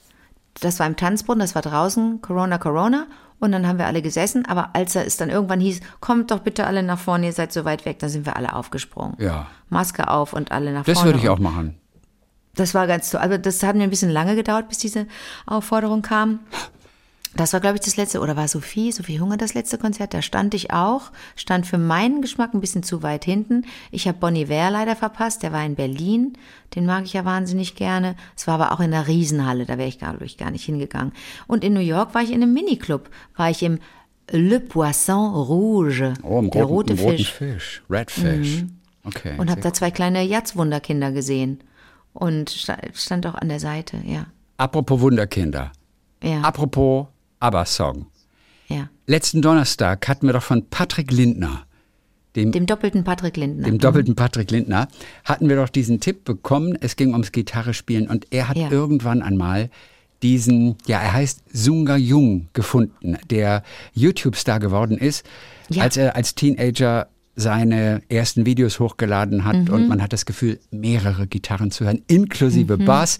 [SPEAKER 3] das war im Tanzboden, das war draußen, Corona, Corona. Und dann haben wir alle gesessen. Aber als es dann irgendwann hieß, kommt doch bitte alle nach vorne, ihr seid so weit weg, dann sind wir alle aufgesprungen.
[SPEAKER 2] Ja.
[SPEAKER 3] Maske auf und alle nach
[SPEAKER 2] Das
[SPEAKER 3] vorne.
[SPEAKER 2] würde ich auch machen.
[SPEAKER 3] das war ganz toll. Also das hat mir ein bisschen lange gedauert, bis diese Aufforderung kam. Das war, glaube ich, das letzte, oder war Sophie, Sophie Hunger das letzte Konzert, da stand ich auch, stand für meinen Geschmack ein bisschen zu weit hinten. Ich habe Bonnie Ware leider verpasst, der war in Berlin, den mag ich ja wahnsinnig gerne. Es war aber auch in einer Riesenhalle, da wäre ich, glaube ich, gar nicht hingegangen. Und in New York war ich in einem Miniclub, war ich im Le Poisson Rouge,
[SPEAKER 2] Oh, im
[SPEAKER 3] der
[SPEAKER 2] roten,
[SPEAKER 3] rote
[SPEAKER 2] im roten
[SPEAKER 3] Fisch.
[SPEAKER 2] Fisch. Red Fish. Okay.
[SPEAKER 3] Und habe da zwei kleine Jatzwunderkinder gesehen. Und sta- stand auch an der Seite, ja.
[SPEAKER 2] Apropos Wunderkinder.
[SPEAKER 3] Ja,
[SPEAKER 2] Apropos ABBA-Song.
[SPEAKER 3] ja.
[SPEAKER 2] Letzten Donnerstag hatten wir doch von Patrick Lindner, dem,
[SPEAKER 3] Dem doppelten Patrick Lindner.
[SPEAKER 2] dem doppelten Patrick Lindner, hatten wir doch diesen Tipp bekommen. Es ging ums Gitarrespielen und er hat
[SPEAKER 3] Ja.
[SPEAKER 2] irgendwann einmal diesen, ja, er heißt Sunga Jung gefunden, der YouTube-Star geworden ist,
[SPEAKER 3] Ja.
[SPEAKER 2] als er als Teenager seine ersten Videos hochgeladen hat
[SPEAKER 3] Mhm.
[SPEAKER 2] und man hat das Gefühl, mehrere Gitarren zu hören, inklusive
[SPEAKER 3] Mhm.
[SPEAKER 2] Bass.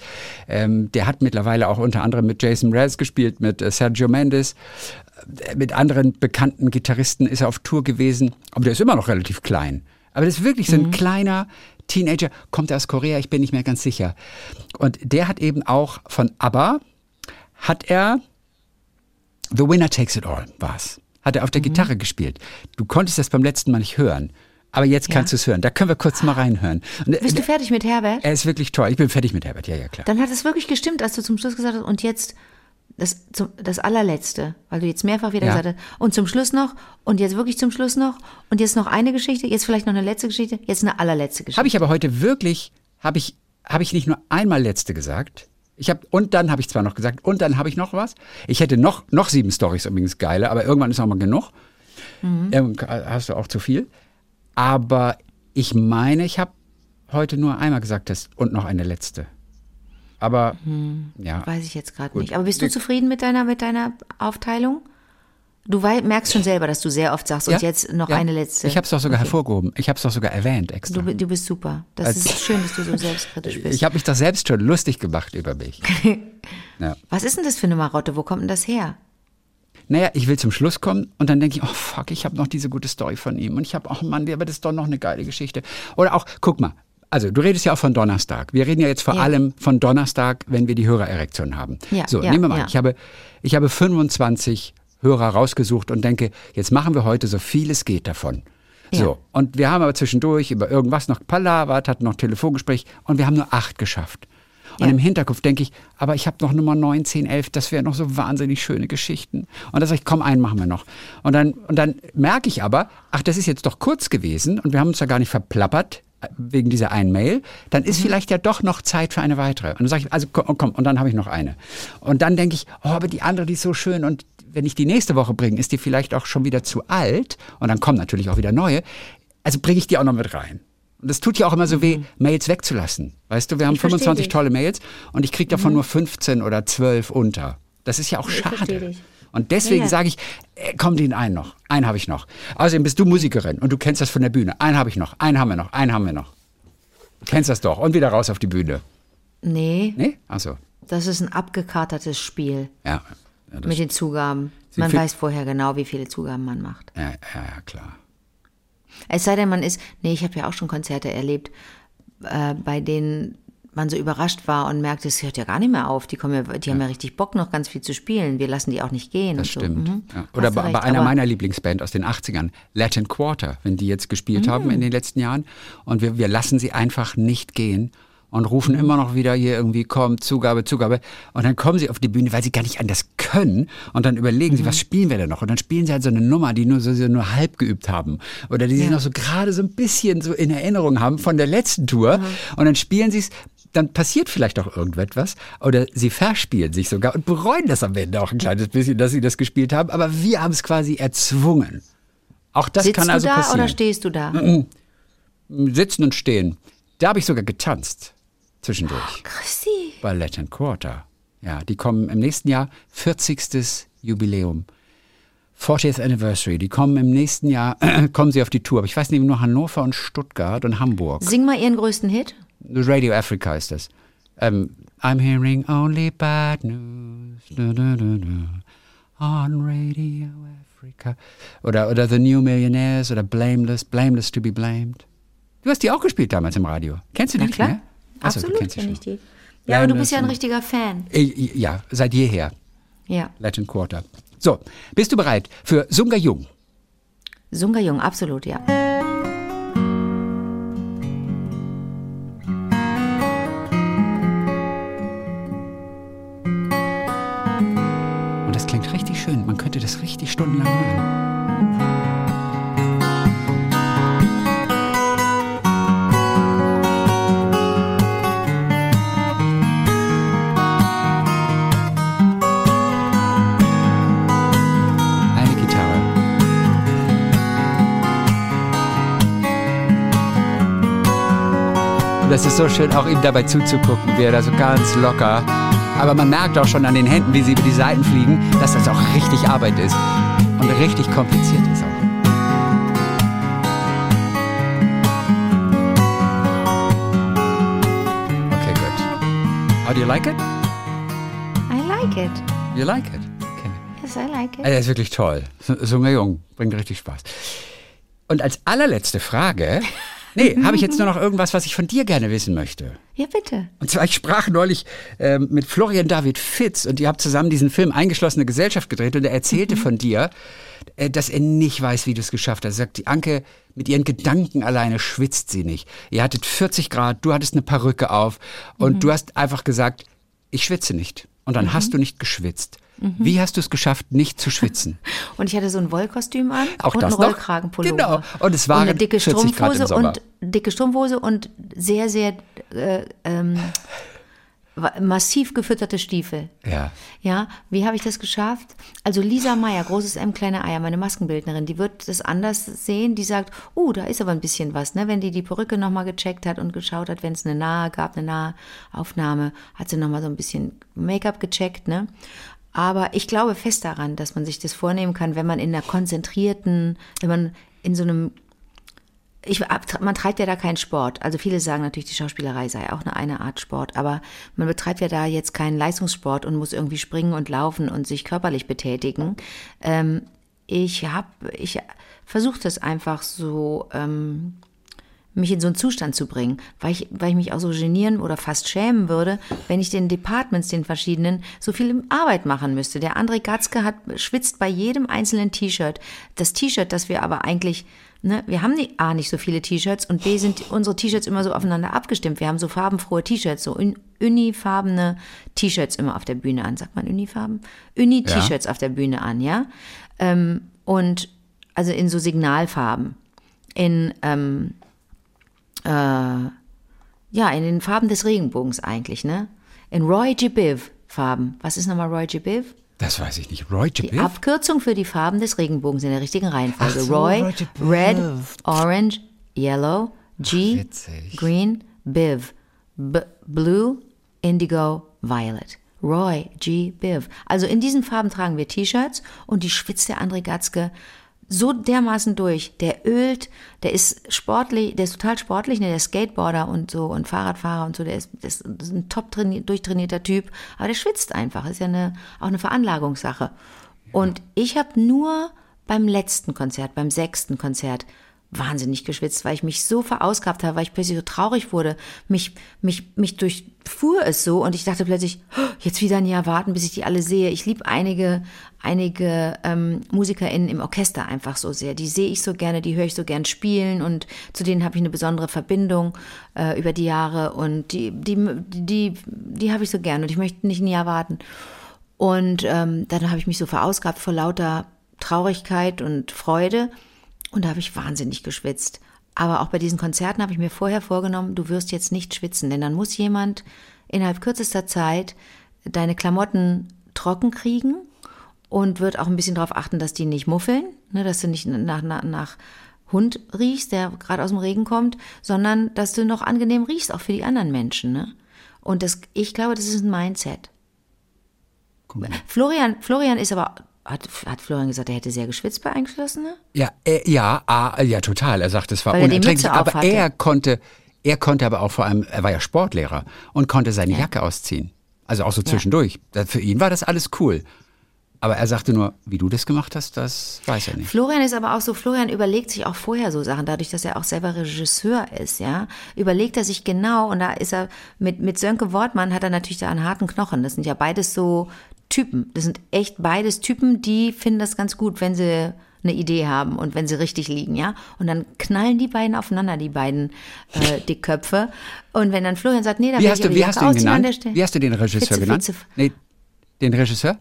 [SPEAKER 2] Ähm, der hat mittlerweile auch unter anderem mit Jason Mraz gespielt, mit äh, Sergio Mendes, äh, mit anderen bekannten Gitarristen ist er auf Tour gewesen, aber der ist immer noch relativ klein. Aber das ist wirklich so ein kleiner Teenager, kommt aus Korea, ich bin nicht mehr ganz sicher. Und der hat eben auch von ABBA, hat er The Winner Takes It All war's. Hat er auf der
[SPEAKER 3] Mhm.
[SPEAKER 2] Gitarre gespielt. Du konntest das beim letzten Mal nicht hören. Aber jetzt kannst du es hören. Da können wir kurz mal reinhören. Und,
[SPEAKER 3] Bist du
[SPEAKER 2] äh,
[SPEAKER 3] fertig mit Herbert?
[SPEAKER 2] er ist wirklich toll. Ich bin fertig mit Herbert, ja, ja, klar.
[SPEAKER 3] Dann hat es wirklich gestimmt, als du zum Schluss gesagt hast, und jetzt das, zum, das allerletzte, weil du jetzt mehrfach wieder
[SPEAKER 2] Ja.
[SPEAKER 3] gesagt hast, und zum Schluss noch, und jetzt wirklich zum Schluss noch, und jetzt noch eine Geschichte, jetzt vielleicht noch eine letzte Geschichte, jetzt eine allerletzte Geschichte.
[SPEAKER 2] Habe ich aber heute wirklich, habe ich, habe ich nicht nur einmal letzte gesagt. Ich habe und dann habe ich zwar noch gesagt und dann habe ich noch was. Ich hätte noch noch sieben Stories übrigens geile, aber irgendwann ist auch mal genug. Irgendwann hast du auch zu viel. Aber ich meine, ich habe heute nur einmal gesagt, das und noch eine letzte. Aber ja,
[SPEAKER 3] Weiß ich jetzt gerade nicht. Aber bist du zufrieden mit deiner, mit deiner Aufteilung? Du merkst schon selber, dass du sehr oft sagst, und jetzt noch
[SPEAKER 2] ja.
[SPEAKER 3] eine letzte.
[SPEAKER 2] Ich habe es doch sogar
[SPEAKER 3] Okay.
[SPEAKER 2] hervorgehoben. Ich habe es doch sogar erwähnt extra.
[SPEAKER 3] Du, du bist super. Das
[SPEAKER 2] Als-
[SPEAKER 3] ist schön, dass du so selbstkritisch bist.
[SPEAKER 2] ich habe mich doch selbst schon lustig gemacht über mich. <laughs> ja.
[SPEAKER 3] Was ist denn das für eine Marotte? Wo kommt denn das her?
[SPEAKER 2] Naja, ich will zum Schluss kommen und dann denke ich, oh fuck, ich habe noch diese gute Story von ihm. Und ich habe, oh Mann, aber das ist doch noch eine geile Geschichte. Oder auch, guck mal, also du redest ja auch von Donnerstag. Wir reden ja jetzt vor
[SPEAKER 3] Ja.
[SPEAKER 2] allem von Donnerstag, wenn wir die Hörererektion haben.
[SPEAKER 3] Ja,
[SPEAKER 2] so,
[SPEAKER 3] ja,
[SPEAKER 2] nehmen wir mal,
[SPEAKER 3] ja.
[SPEAKER 2] ich habe, ich habe 25 Hörer rausgesucht und denke, jetzt machen wir heute so viel es geht davon.
[SPEAKER 3] Ja.
[SPEAKER 2] So, und wir haben aber zwischendurch über irgendwas noch palavert, hatten noch Telefongespräch und wir haben nur acht geschafft. Und
[SPEAKER 3] Ja.
[SPEAKER 2] im Hinterkopf denke ich, aber ich habe noch Nummer 9, 10, 11, das wären noch so wahnsinnig schöne Geschichten. Und dann sage ich, komm, einen machen wir noch. Und dann, und dann merke ich aber, ach, das ist jetzt doch kurz gewesen und wir haben uns da gar nicht verplappert äh, wegen dieser einen Mail, dann
[SPEAKER 3] Mhm.
[SPEAKER 2] ist vielleicht ja doch noch Zeit für eine weitere. Und dann sage ich, also komm, komm und dann habe ich noch eine. Und dann denke ich, oh, aber die andere, die ist so schön und wenn ich die nächste Woche bringe, ist die vielleicht auch schon wieder zu alt und dann kommen natürlich auch wieder neue. Also bringe ich die auch noch mit rein. Und das tut ja auch immer so weh, Mails wegzulassen. Weißt du, wir haben
[SPEAKER 3] Mhm. Ich versteh
[SPEAKER 2] 25
[SPEAKER 3] dich. Mhm.
[SPEAKER 2] tolle Mails und ich kriege davon nur 15 oder 12 unter. Das ist ja auch
[SPEAKER 3] Ich
[SPEAKER 2] schade. Und deswegen
[SPEAKER 3] Ja, ja.
[SPEAKER 2] sage ich, äh, komm den einen noch. Einen habe ich noch. Außerdem bist du Musikerin und du kennst das von der Bühne. Einen habe ich noch. Einen haben wir noch. Einen haben wir noch. Du kennst das doch. Und wieder raus auf die Bühne.
[SPEAKER 3] Nee,
[SPEAKER 2] Nee? Achso.
[SPEAKER 3] das ist ein abgekatertes Spiel
[SPEAKER 2] Ja. Ja,
[SPEAKER 3] mit den Zugaben. Man weiß vorher genau, wie viele Zugaben man macht.
[SPEAKER 2] ja, ja, ja, klar.
[SPEAKER 3] Es sei denn, man ist, nee, ich habe ja auch schon Konzerte erlebt, äh, bei denen man so überrascht war und merkte, es hört ja gar nicht mehr auf. Die, kommen ja, die haben ja richtig Bock, noch ganz viel zu spielen. Wir lassen die auch nicht gehen.
[SPEAKER 2] Das
[SPEAKER 3] und so.
[SPEAKER 2] stimmt.
[SPEAKER 3] Mhm.
[SPEAKER 2] Ja. Oder bei, bei einer
[SPEAKER 3] aber-
[SPEAKER 2] meiner Lieblingsband aus den 80ern, Latin Quarter, wenn die jetzt gespielt haben in den letzten Jahren. Und wir, wir lassen sie einfach nicht gehen und rufen immer noch wieder hier irgendwie, komm, Zugabe, Zugabe. Und dann kommen sie auf die Bühne, weil sie gar nicht anders können. Und dann überlegen sie, was spielen wir denn noch? Und dann spielen sie halt so eine Nummer, die nur so, so nur halb geübt haben. Oder die sie noch so gerade so ein bisschen so in Erinnerung haben von der letzten Tour. Und dann spielen sie es dann passiert vielleicht auch irgendetwas oder sie verspielen sich sogar und bereuen das am Ende auch ein kleines bisschen, dass sie das gespielt haben, aber wir haben es quasi erzwungen. Auch das
[SPEAKER 3] Sitzt
[SPEAKER 2] kann also
[SPEAKER 3] du da
[SPEAKER 2] passieren.
[SPEAKER 3] oder stehst du da?
[SPEAKER 2] Sitzen und stehen. Da habe ich sogar getanzt zwischendurch
[SPEAKER 3] Christi.
[SPEAKER 2] bei Latin Quarter. Ja, die kommen im nächsten Jahr 40. Jubiläum. 40th Anniversary. Die kommen im nächsten Jahr, <clears throat> kommen sie auf die Tour. Aber ich weiß nicht, nur Hannover und Stuttgart und Hamburg.
[SPEAKER 3] Sing mal ihren größten Hit.
[SPEAKER 2] Radio Africa ist das. Ähm, I'm hearing only bad news du, du, du, du, on Radio Africa. Oder, oder The New Millionaires oder Blameless, Blameless to be Blamed. Du hast die auch gespielt damals im Radio. Kennst du die
[SPEAKER 3] Na
[SPEAKER 2] nicht
[SPEAKER 3] klar.
[SPEAKER 2] mehr? Ach so, du
[SPEAKER 3] Absolut
[SPEAKER 2] kennst sie
[SPEAKER 3] kenn
[SPEAKER 2] schon.
[SPEAKER 3] ich die. Ja, aber du bist ja ein richtiger Fan.
[SPEAKER 2] Äh, Ja, seit jeher.
[SPEAKER 3] Ja.
[SPEAKER 2] Latin Quarter. So, bist du bereit für Sunga Jung?
[SPEAKER 3] Sunga Jung, absolut, ja.
[SPEAKER 2] Und das klingt richtig schön. Man könnte das richtig stundenlang hören. Ist so schön, auch ihm dabei zuzugucken, wie er da so ganz locker. Aber man merkt auch schon an den Händen, wie sie über die Seiten fliegen, dass das auch richtig Arbeit ist. Und richtig kompliziert ist auch. Okay, good. How do you like it?
[SPEAKER 3] I like it.
[SPEAKER 2] You like it? Okay.
[SPEAKER 3] Yes, I like it.
[SPEAKER 2] Er ist wirklich toll. Sunga Jung bringt richtig Spaß. Und als allerletzte Frage, <laughs> nee, habe ich jetzt nur noch irgendwas, was ich von dir gerne wissen möchte.
[SPEAKER 3] Ja, bitte.
[SPEAKER 2] Und zwar, ich sprach neulich ähm, mit Florian David Fitz und ihr habt zusammen diesen Film Eingeschlossene Gesellschaft gedreht und er erzählte von dir, äh, dass er nicht weiß, wie du es geschafft hast. Er sagt, die Anke, mit ihren Gedanken alleine schwitzt sie nicht. Ihr hattet 40 Grad, du hattest eine Perücke auf und du hast einfach gesagt, ich schwitze nicht. Und dann hast du nicht geschwitzt. Wie hast du es geschafft, nicht zu schwitzen? <laughs>
[SPEAKER 3] Und ich hatte so ein Wollkostüm an
[SPEAKER 2] Auch
[SPEAKER 3] und
[SPEAKER 2] das
[SPEAKER 3] einen? Rollkragenpullover.
[SPEAKER 2] Genau. Und es waren
[SPEAKER 3] eine dicke
[SPEAKER 2] 40 Grad im
[SPEAKER 3] Strumpfhose und dicke Strumpfhose und sehr, sehr äh, ähm, massiv gefütterte Stiefel.
[SPEAKER 2] Ja.
[SPEAKER 3] Ja, wie habe ich das geschafft? Also Lisa Meyer, großes M, kleine Eier, meine Maskenbildnerin, die wird das anders sehen. Die sagt, oh, da ist aber ein bisschen was, ne? Wenn die die Perücke nochmal gecheckt hat und geschaut hat, wenn es eine nahe gab, eine nahe Aufnahme, hat sie nochmal so ein bisschen Make-up gecheckt, ne? Aber ich glaube fest daran, dass man sich das vornehmen kann, wenn man in einer konzentrierten, wenn man in so einem ich, man treibt ja da keinen Sport. Also viele sagen natürlich, die Schauspielerei sei auch eine, eine Art Sport, aber man betreibt ja da jetzt keinen Leistungssport und muss irgendwie springen und laufen und sich körperlich betätigen. Ähm, ich habe, ich versuche das einfach so, ähm, mich in so einen Zustand zu bringen, weil ich, weil ich mich auch so genieren oder fast schämen würde, wenn ich den Departments, den verschiedenen, so viel Arbeit machen müsste. Der André Gatzke hat, schwitzt bei jedem einzelnen T-Shirt. Das T-Shirt, das wir aber eigentlich, ne, wir haben nicht, A, nicht so viele T-Shirts und B, sind unsere T-Shirts immer so aufeinander abgestimmt. Wir haben so farbenfrohe T-Shirts, so un, unifarbene T-Shirts immer auf der Bühne an. Sagt man Unifarben? Uni-T-Shirts auf der Bühne an, ja? Ähm, und, also in so Signalfarben. In, ähm, äh, ja, in den Farben des Regenbogens eigentlich, ne? In Roy G. Biv Farben. Was ist nochmal Roy G. Biv?
[SPEAKER 2] Das weiß ich nicht. Roy
[SPEAKER 3] Die
[SPEAKER 2] Biv?
[SPEAKER 3] Abkürzung für die Farben des Regenbogens in der richtigen Reihenfolge.
[SPEAKER 2] Ach so,
[SPEAKER 3] Roy,
[SPEAKER 2] Roy G.
[SPEAKER 3] Red, Orange, Yellow, G,
[SPEAKER 2] witzig.
[SPEAKER 3] Green, Biv, B Blue, Indigo, Violet. Roy G. Biv. Also in diesen Farben tragen wir T-Shirts und die schwitzt der André Gatzke so dermaßen durch. Der ölt, der ist sportlich, der ist total sportlich, ne, der ist Skateboarder und so und Fahrradfahrer und so, der ist, der ist ein top durchtrainierter Typ, aber der schwitzt einfach. Ist ja eine, auch eine Veranlagungssache. Und ich habe nur beim letzten Konzert, beim sechsten Konzert, wahnsinnig geschwitzt, weil ich mich so verausgabt habe, weil ich plötzlich so traurig wurde. Mich, mich, mich durchfuhr es so und ich dachte plötzlich, oh, jetzt wieder ein Jahr warten, bis ich die alle sehe. Ich liebe einige, einige ähm, MusikerInnen im Orchester einfach so sehr. Die sehe ich so gerne, die höre ich so gern spielen und zu denen habe ich eine besondere Verbindung äh, über die Jahre und die, die, die, die habe ich so gern und ich möchte nicht ein Jahr warten. Und ähm, dann habe ich mich so verausgabt vor lauter Traurigkeit und Freude. Und da habe ich wahnsinnig geschwitzt. Aber auch bei diesen Konzerten habe ich mir vorher vorgenommen, du wirst jetzt nicht schwitzen, denn dann muss jemand innerhalb kürzester Zeit deine Klamotten trocken kriegen und wird auch ein bisschen darauf achten, dass die nicht muffeln, ne, dass du nicht nach, nach, nach Hund riechst, der gerade aus dem Regen kommt, sondern dass du noch angenehm riechst, auch für die anderen Menschen. Ne? Und das, ich glaube, das ist ein Mindset. Florian, Florian ist aber hat, hat Florian gesagt, er hätte sehr geschwitzt bei Eingeschlossene?
[SPEAKER 2] Ja, äh, ja, ah, ja, total. Er sagt, es war Weil unerträglich. aber er konnte, er konnte aber auch vor allem, er war ja Sportlehrer und konnte seine ja. Jacke ausziehen. Also auch so zwischendurch. Ja. Für ihn war das alles cool. Aber er sagte nur, wie du das gemacht hast, das weiß er nicht.
[SPEAKER 3] Florian ist aber auch so, Florian überlegt sich auch vorher so Sachen, dadurch, dass er auch selber Regisseur ist, ja. Überlegt er sich genau und da ist er, mit, mit Sönke Wortmann hat er natürlich da einen harten Knochen. Das sind ja beides so Typen. Das sind echt beides Typen, die finden das ganz gut, wenn sie eine Idee haben und wenn sie richtig liegen, ja. Und dann knallen die beiden aufeinander, die beiden äh, Dickköpfe. Und wenn dann Florian sagt, nee, da
[SPEAKER 2] wie hast du, wie hast du ihn genannt? Wie hast du den Regisseur Fitze, genannt? Fitze. Nee, den Regisseur?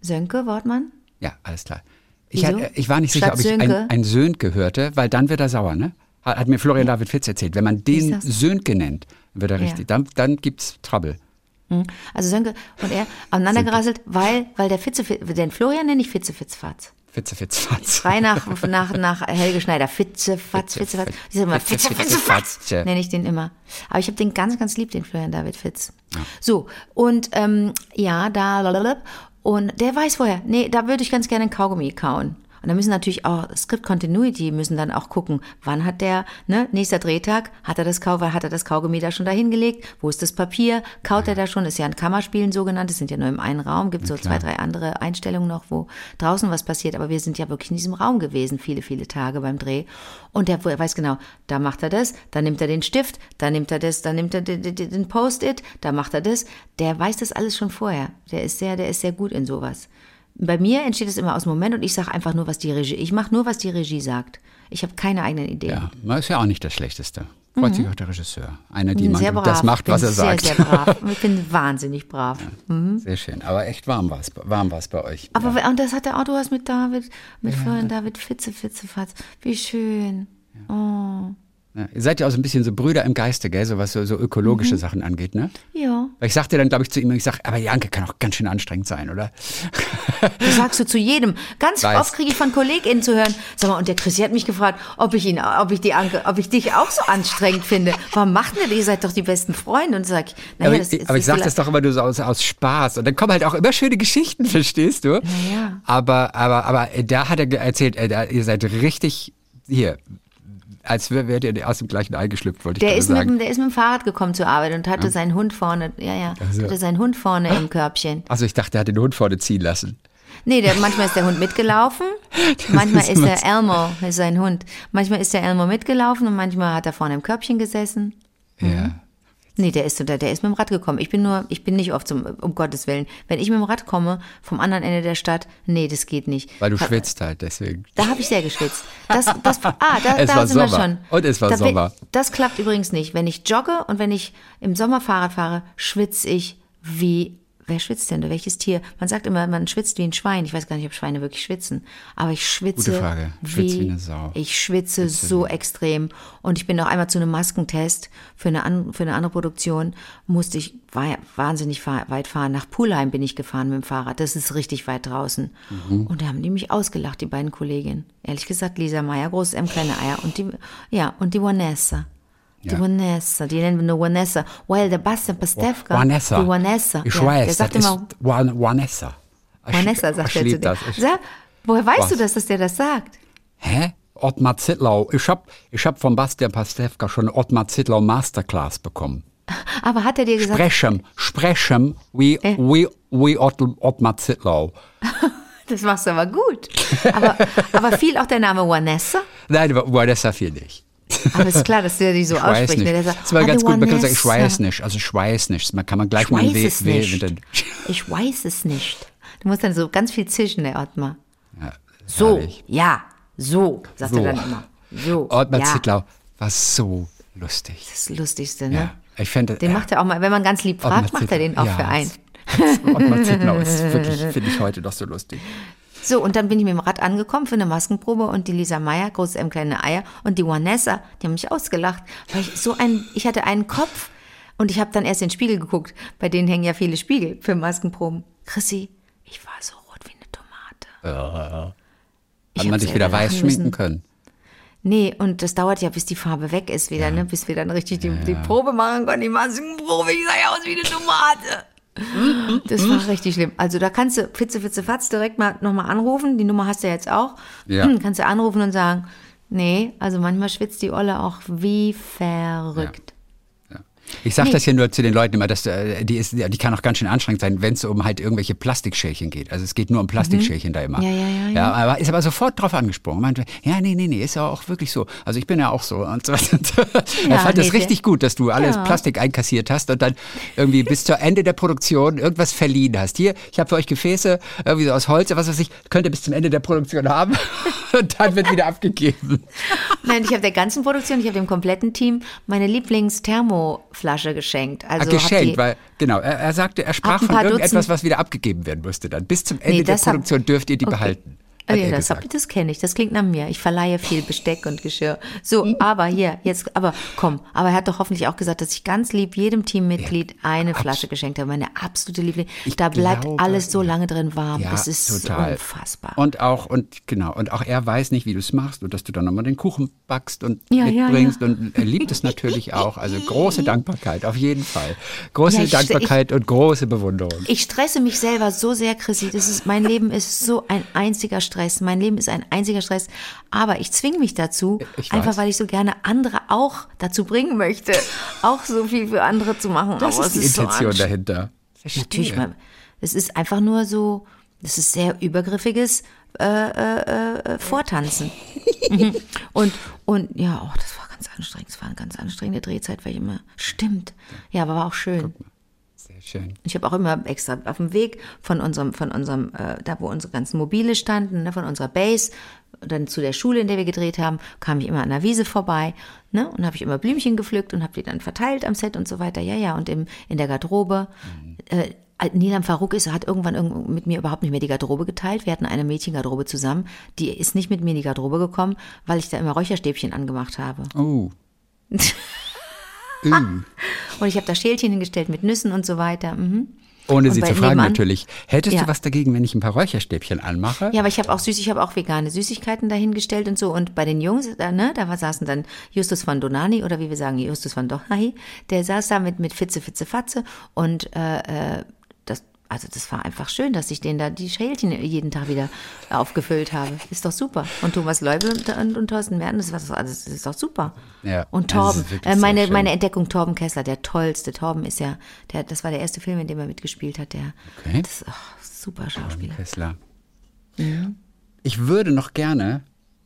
[SPEAKER 3] Sönke Wortmann?
[SPEAKER 2] Ja, alles klar. Ich, hat, ich war nicht sicher, ob ich ein, ein Sönke hörte, weil dann wird er sauer, ne? Hat, hat mir Florian David Fitz erzählt. Wenn man den Sönke nennt, wird er richtig. Ja. Dann, dann gibt's Trouble.
[SPEAKER 3] Hm. Also Sönke und er aneinander gerasselt, weil, weil der Fitze, den Florian nenne ich Fitze Fitzfatz.
[SPEAKER 2] Fitze Fitzfatz.
[SPEAKER 3] Frei nach, nach, nach <laughs> Helge Schneider. Fitze Fatz, Fitze Fatz. Ich sage immer Fitze Fitze Fatz. Nenne ich den immer. Aber ich habe den ganz, ganz lieb, den Florian David Fitz. Ja. So, und ähm, ja, da, und der weiß vorher, nee, da würde ich ganz gerne einen Kaugummi kauen. Und da müssen natürlich auch Script Continuity müssen dann auch gucken, wann hat der, ne, nächster Drehtag, hat er das Kau, hat er das Kaugummi da schon dahingelegt? Wo ist das Papier? Kaut er da schon? Ist ja ein Kammerspielen sogenannt, das sind ja nur im einen Raum, gibt so zwei, drei andere Einstellungen noch, wo draußen was passiert, aber wir sind ja wirklich in diesem Raum gewesen, viele, viele Tage beim Dreh. Und der weiß genau, da macht er das, da nimmt er den Stift, da nimmt er das, da nimmt er den Post-it, da macht er das. Der weiß das alles schon vorher. Der ist sehr, der ist sehr gut in sowas. Bei mir entsteht es immer aus dem Moment und ich sage einfach nur, was die Regie, ich mache nur, was die Regie sagt. Ich habe keine eigenen Ideen.
[SPEAKER 2] Ja, ist ja auch nicht das Schlechteste. Freut mhm. sich auch der Regisseur. Einer, die man das macht, was er
[SPEAKER 3] sehr,
[SPEAKER 2] sagt.
[SPEAKER 3] Sehr, sehr brav. <laughs> Ich bin wahnsinnig brav.
[SPEAKER 2] Ja, mhm. Sehr schön. Aber echt warm war es warm war's bei euch.
[SPEAKER 3] Aber ja. und das hat der Auto was mit David, mit ja. Florian David Fitze, Fitze, Fatz. Wie schön. Oh.
[SPEAKER 2] Ja, ihr seid ja auch so ein bisschen so Brüder im Geiste, gell, so was so, so ökologische mhm. Sachen angeht, ne?
[SPEAKER 3] Ja.
[SPEAKER 2] Weil ich sagte dann, glaube ich, zu ihm, ich sage, aber Janke kann auch ganz schön anstrengend sein, oder?
[SPEAKER 3] Das sagst du zu jedem. Ganz Weiß. oft kriege ich von KollegInnen zu hören, sag mal, und der Chrissy hat mich gefragt, ob ich ihn, ob ich die Anke, ob ich dich auch so anstrengend finde. Warum macht ihr das? Ihr seid doch die besten Freunde. Und sag,
[SPEAKER 2] naja, aber das ich, aber ich sag das doch immer nur so aus, aus Spaß. Und dann kommen halt auch immer schöne Geschichten, <laughs> verstehst du?
[SPEAKER 3] Naja.
[SPEAKER 2] Aber, aber, aber da hat er erzählt, äh, ihr seid richtig, hier, als wärt ihr aus dem gleichen Ei geschlüpft, wollte
[SPEAKER 3] der
[SPEAKER 2] ich
[SPEAKER 3] ist
[SPEAKER 2] sagen.
[SPEAKER 3] Mit, der ist mit dem Fahrrad gekommen zur Arbeit und hatte ja. seinen Hund vorne, ja, ja, also. hatte seinen Hund vorne im Körbchen.
[SPEAKER 2] Also ich dachte, er hat den Hund vorne ziehen lassen.
[SPEAKER 3] Nee, der, manchmal ist der Hund mitgelaufen, <laughs> manchmal ist, ist der Elmo, ist sein Hund. Manchmal ist der Elmo mitgelaufen und manchmal hat er vorne im Körbchen gesessen.
[SPEAKER 2] Ja.
[SPEAKER 3] Nee, der ist, der, der ist mit dem Rad gekommen. Ich bin nur, ich bin nicht oft zum, um Gottes Willen. Wenn ich mit dem Rad komme, vom anderen Ende der Stadt, nee, das geht nicht.
[SPEAKER 2] Weil du schwitzt halt, deswegen.
[SPEAKER 3] Da habe ich sehr geschwitzt. Das, das, ah, da, <laughs>
[SPEAKER 2] es
[SPEAKER 3] da
[SPEAKER 2] war
[SPEAKER 3] sind
[SPEAKER 2] Sommer.
[SPEAKER 3] wir schon.
[SPEAKER 2] Und es war
[SPEAKER 3] da,
[SPEAKER 2] Sommer.
[SPEAKER 3] Das klappt übrigens nicht. Wenn ich jogge und wenn ich im Sommer Fahrrad fahre, schwitze ich wie Wer schwitzt denn? Welches Tier? Man sagt immer, man schwitzt wie ein Schwein. Ich weiß gar nicht, ob Schweine wirklich schwitzen. Aber ich schwitze.
[SPEAKER 2] Gute Frage.
[SPEAKER 3] Schwitzt
[SPEAKER 2] wie, wie eine Sau.
[SPEAKER 3] Ich schwitze Schwitze so extrem. Und ich bin noch einmal zu einem Maskentest für eine, für eine andere Produktion. Musste ich wahnsinnig weit fahren. Nach Pulheim bin ich gefahren mit dem Fahrrad. Das ist richtig weit draußen. Mhm. Und da haben die mich ausgelacht, die beiden Kolleginnen. Ehrlich gesagt, Lisa Meyer, großes M, kleine Eier. Und die, ja, und die Vanessa. Die
[SPEAKER 2] Ja.
[SPEAKER 3] Vanessa, die nennen wir nur Vanessa. Weil der Bastian Pastewka,
[SPEAKER 2] Vanessa.
[SPEAKER 3] die Vanessa,
[SPEAKER 2] Ich
[SPEAKER 3] ja,
[SPEAKER 2] weiß,
[SPEAKER 3] sagt
[SPEAKER 2] das
[SPEAKER 3] immer
[SPEAKER 2] ist Van- Vanessa.
[SPEAKER 3] Vanessa, sagt
[SPEAKER 2] ich
[SPEAKER 3] er zu dir.
[SPEAKER 2] das. Ich-
[SPEAKER 3] Sag, woher weißt
[SPEAKER 2] Was?
[SPEAKER 3] du das, dass der das sagt?
[SPEAKER 2] Hä? Ottmar Zittlau. Ich hab, ich hab von Bastian Pastewka schon eine Ottmar Zittlau Masterclass bekommen. <laughs>
[SPEAKER 3] Aber hat er dir gesagt,
[SPEAKER 2] Sprechen, sprechen, wie, wie, wie Ott, Ottmar Zittlau. <laughs>
[SPEAKER 3] das machst du aber gut. Aber, aber fiel auch der Name Vanessa?
[SPEAKER 2] Nein, Vanessa viel nicht.
[SPEAKER 3] Aber ist klar, dass der die so <laughs> ausspricht. ne? Der sagt,
[SPEAKER 2] Das war
[SPEAKER 3] "Ah,
[SPEAKER 2] ganz gut, man kann sagen, ich
[SPEAKER 3] Vanessa."
[SPEAKER 2] weiß nicht. Also ich weiß nicht. Man kann man gleich
[SPEAKER 3] Ich
[SPEAKER 2] mal
[SPEAKER 3] weiß
[SPEAKER 2] wählen.
[SPEAKER 3] es nicht. <laughs> Ich weiß es nicht. Du musst dann so ganz viel zischen, der Ottmar.
[SPEAKER 2] Ja,
[SPEAKER 3] So, ja, so, sagt
[SPEAKER 2] So.
[SPEAKER 3] er dann immer. So,
[SPEAKER 2] Ottmar
[SPEAKER 3] ja.
[SPEAKER 2] Zittlau war so lustig.
[SPEAKER 3] Das Lustigste, ne?
[SPEAKER 2] Ja, ich finde,
[SPEAKER 3] Den macht er auch mal, wenn man ganz lieb fragt,
[SPEAKER 2] Ottmar
[SPEAKER 3] macht er den auch für
[SPEAKER 2] ja,
[SPEAKER 3] einen.
[SPEAKER 2] Ottmar Zittlau ist <laughs> wirklich, finde ich heute doch so lustig.
[SPEAKER 3] So, und dann bin ich mit dem Rad angekommen für eine Maskenprobe und die Lisa Meyer, großes M, kleine Eier und die Vanessa, die haben mich ausgelacht, weil ich so ein, ich hatte einen Kopf und ich habe dann erst in den Spiegel geguckt. Bei denen hängen ja viele Spiegel für Maskenproben. Chrissy, ich war so rot wie eine Tomate. Ich
[SPEAKER 2] Hat man
[SPEAKER 3] selber
[SPEAKER 2] wieder weiß schminken können.
[SPEAKER 3] Nee, und das dauert ja, bis die Farbe weg ist wieder, ne? Bis wir dann richtig die, die Probe machen können, die Maskenprobe. Ich sah ja aus wie eine Tomate. Das war richtig schlimm. Also da kannst du Fitze, Fitze, Fatz direkt mal nochmal anrufen. Die Nummer hast du ja jetzt auch.
[SPEAKER 2] Ja. <clears throat>
[SPEAKER 3] Kannst du anrufen und sagen, nee, also manchmal schwitzt die Olle auch wie verrückt.
[SPEAKER 2] Ich sage
[SPEAKER 3] Nee.
[SPEAKER 2] das ja nur zu den Leuten immer, dass äh, die, ist, die kann auch ganz schön anstrengend sein, wenn es um halt irgendwelche Plastikschälchen geht. Also es geht nur um Plastikschälchen da immer.
[SPEAKER 3] Mhm. Ja, ja, ja, ja.
[SPEAKER 2] aber ist aber sofort drauf angesprungen. Meinte, ja, nee, nee, nee, ist ja auch wirklich so. Also ich bin ja auch so. Und so. <laughs> er
[SPEAKER 3] Ja,
[SPEAKER 2] fand
[SPEAKER 3] nee,
[SPEAKER 2] es richtig gut, dass du alles. Plastik einkassiert hast und dann irgendwie bis zur Ende der Produktion irgendwas verliehen hast. Hier, ich habe für euch Gefäße irgendwie so aus Holz, was weiß ich, könnt ihr bis zum Ende der Produktion haben <laughs> und dann wird wieder abgegeben.
[SPEAKER 3] Nein, ich habe der ganzen Produktion, ich habe dem kompletten Team meine Lieblingsthermoflasche geschenkt. Also
[SPEAKER 2] Ah,
[SPEAKER 3] hab
[SPEAKER 2] geschenkt,
[SPEAKER 3] die,
[SPEAKER 2] weil, genau, er, er sagte, er sprach von irgendetwas,
[SPEAKER 3] Dutzend-
[SPEAKER 2] was wieder abgegeben werden musste dann. Bis zum Ende
[SPEAKER 3] Nee,
[SPEAKER 2] der
[SPEAKER 3] das hab-
[SPEAKER 2] Produktion dürft ihr die
[SPEAKER 3] Okay.
[SPEAKER 2] behalten. Hat
[SPEAKER 3] ja, das, hab, das kenne ich, das klingt nach mir. Ich verleihe viel Besteck und Geschirr. So,
[SPEAKER 2] Mhm.
[SPEAKER 3] aber hier, jetzt, aber komm, aber er hat doch hoffentlich auch gesagt, dass ich ganz lieb jedem Teammitglied eine Flasche geschenkt habe. Meine absolute Liebling. Da bleibt
[SPEAKER 2] glaube,
[SPEAKER 3] alles so
[SPEAKER 2] ja.
[SPEAKER 3] lange drin warm.
[SPEAKER 2] Ja,
[SPEAKER 3] das ist
[SPEAKER 2] total.
[SPEAKER 3] unfassbar.
[SPEAKER 2] Und auch, und genau, und auch er weiß nicht, wie du es machst und dass du dann nochmal den Kuchen backst und
[SPEAKER 3] Ja, ja,
[SPEAKER 2] mitbringst. Und er liebt es natürlich <laughs> auch. Also große Dankbarkeit, auf jeden Fall. Große
[SPEAKER 3] Ja, ich-
[SPEAKER 2] Dankbarkeit und große Bewunderung.
[SPEAKER 3] Ich stresse mich selber so sehr, Chrissy. Das ist, mein Leben ist so ein einziger Stress. Mein Leben ist ein einziger Stress. Aber ich zwinge mich dazu,
[SPEAKER 2] Ich
[SPEAKER 3] einfach
[SPEAKER 2] weiß.
[SPEAKER 3] weil ich so gerne andere auch dazu bringen möchte, <laughs> auch so viel für andere zu machen.
[SPEAKER 2] Das
[SPEAKER 3] Aber
[SPEAKER 2] ist die
[SPEAKER 3] so
[SPEAKER 2] Intention
[SPEAKER 3] anstrengend.
[SPEAKER 2] dahinter. Verstehe.
[SPEAKER 3] Natürlich, man, es ist einfach nur so, das ist sehr übergriffiges äh, äh, äh, Vortanzen. Mhm. <laughs> und, und ja, oh, das war ganz anstrengend. Es war eine ganz anstrengende Drehzeit, weil ich immer, stimmt. Ja, aber war auch schön.
[SPEAKER 2] Schön.
[SPEAKER 3] Ich habe auch immer extra auf dem Weg von unserem, von unserem, äh, da wo unsere ganzen Mobile standen, ne, von unserer Base, dann zu der Schule, in der wir gedreht haben, kam ich immer an der Wiese vorbei, ne, und habe ich immer Blümchen gepflückt und habe die dann verteilt am Set und so weiter. Ja, ja, und im, in der Garderobe. Äh, Nilam Farouk ist, hat irgendwann irgend- mit mir überhaupt nicht mehr die Garderobe geteilt. Wir hatten eine Mädchengarderobe zusammen. Die ist nicht mit mir in die Garderobe gekommen, weil ich da immer Räucherstäbchen angemacht habe.
[SPEAKER 2] Oh. <laughs> uh. <laughs>
[SPEAKER 3] Und ich habe da Schälchen hingestellt mit Nüssen und so weiter. Mhm.
[SPEAKER 2] Ohne
[SPEAKER 3] Und
[SPEAKER 2] sie zu fragen natürlich. Hättest
[SPEAKER 3] Ja.
[SPEAKER 2] du was dagegen, wenn ich ein paar Räucherstäbchen anmache?
[SPEAKER 3] Ja, aber ich habe auch süß, ich habe auch vegane Süßigkeiten dahingestellt und so. Und bei den Jungs, da, ne, da war, saßen dann Justus von Donani oder wie wir sagen, Justus von Donahi, der saß da mit, mit Fitze, Fitze, Fatze und äh, äh, also das war einfach schön, dass ich denen da die Schälchen jeden Tag wieder aufgefüllt habe. Ist doch super. Und Thomas Leubel und, und, und Thorsten Merten, das, war, das, das ist doch super.
[SPEAKER 2] Ja,
[SPEAKER 3] Und
[SPEAKER 2] also
[SPEAKER 3] Torben,
[SPEAKER 2] ist
[SPEAKER 3] äh, meine, meine Entdeckung Torben Kessler, der tollste. Torben ist ja, der, das war der erste Film, in dem er mitgespielt hat. Der,
[SPEAKER 2] Okay.
[SPEAKER 3] das, ach, super Schauspieler.
[SPEAKER 2] Kessler. Ich würde noch gerne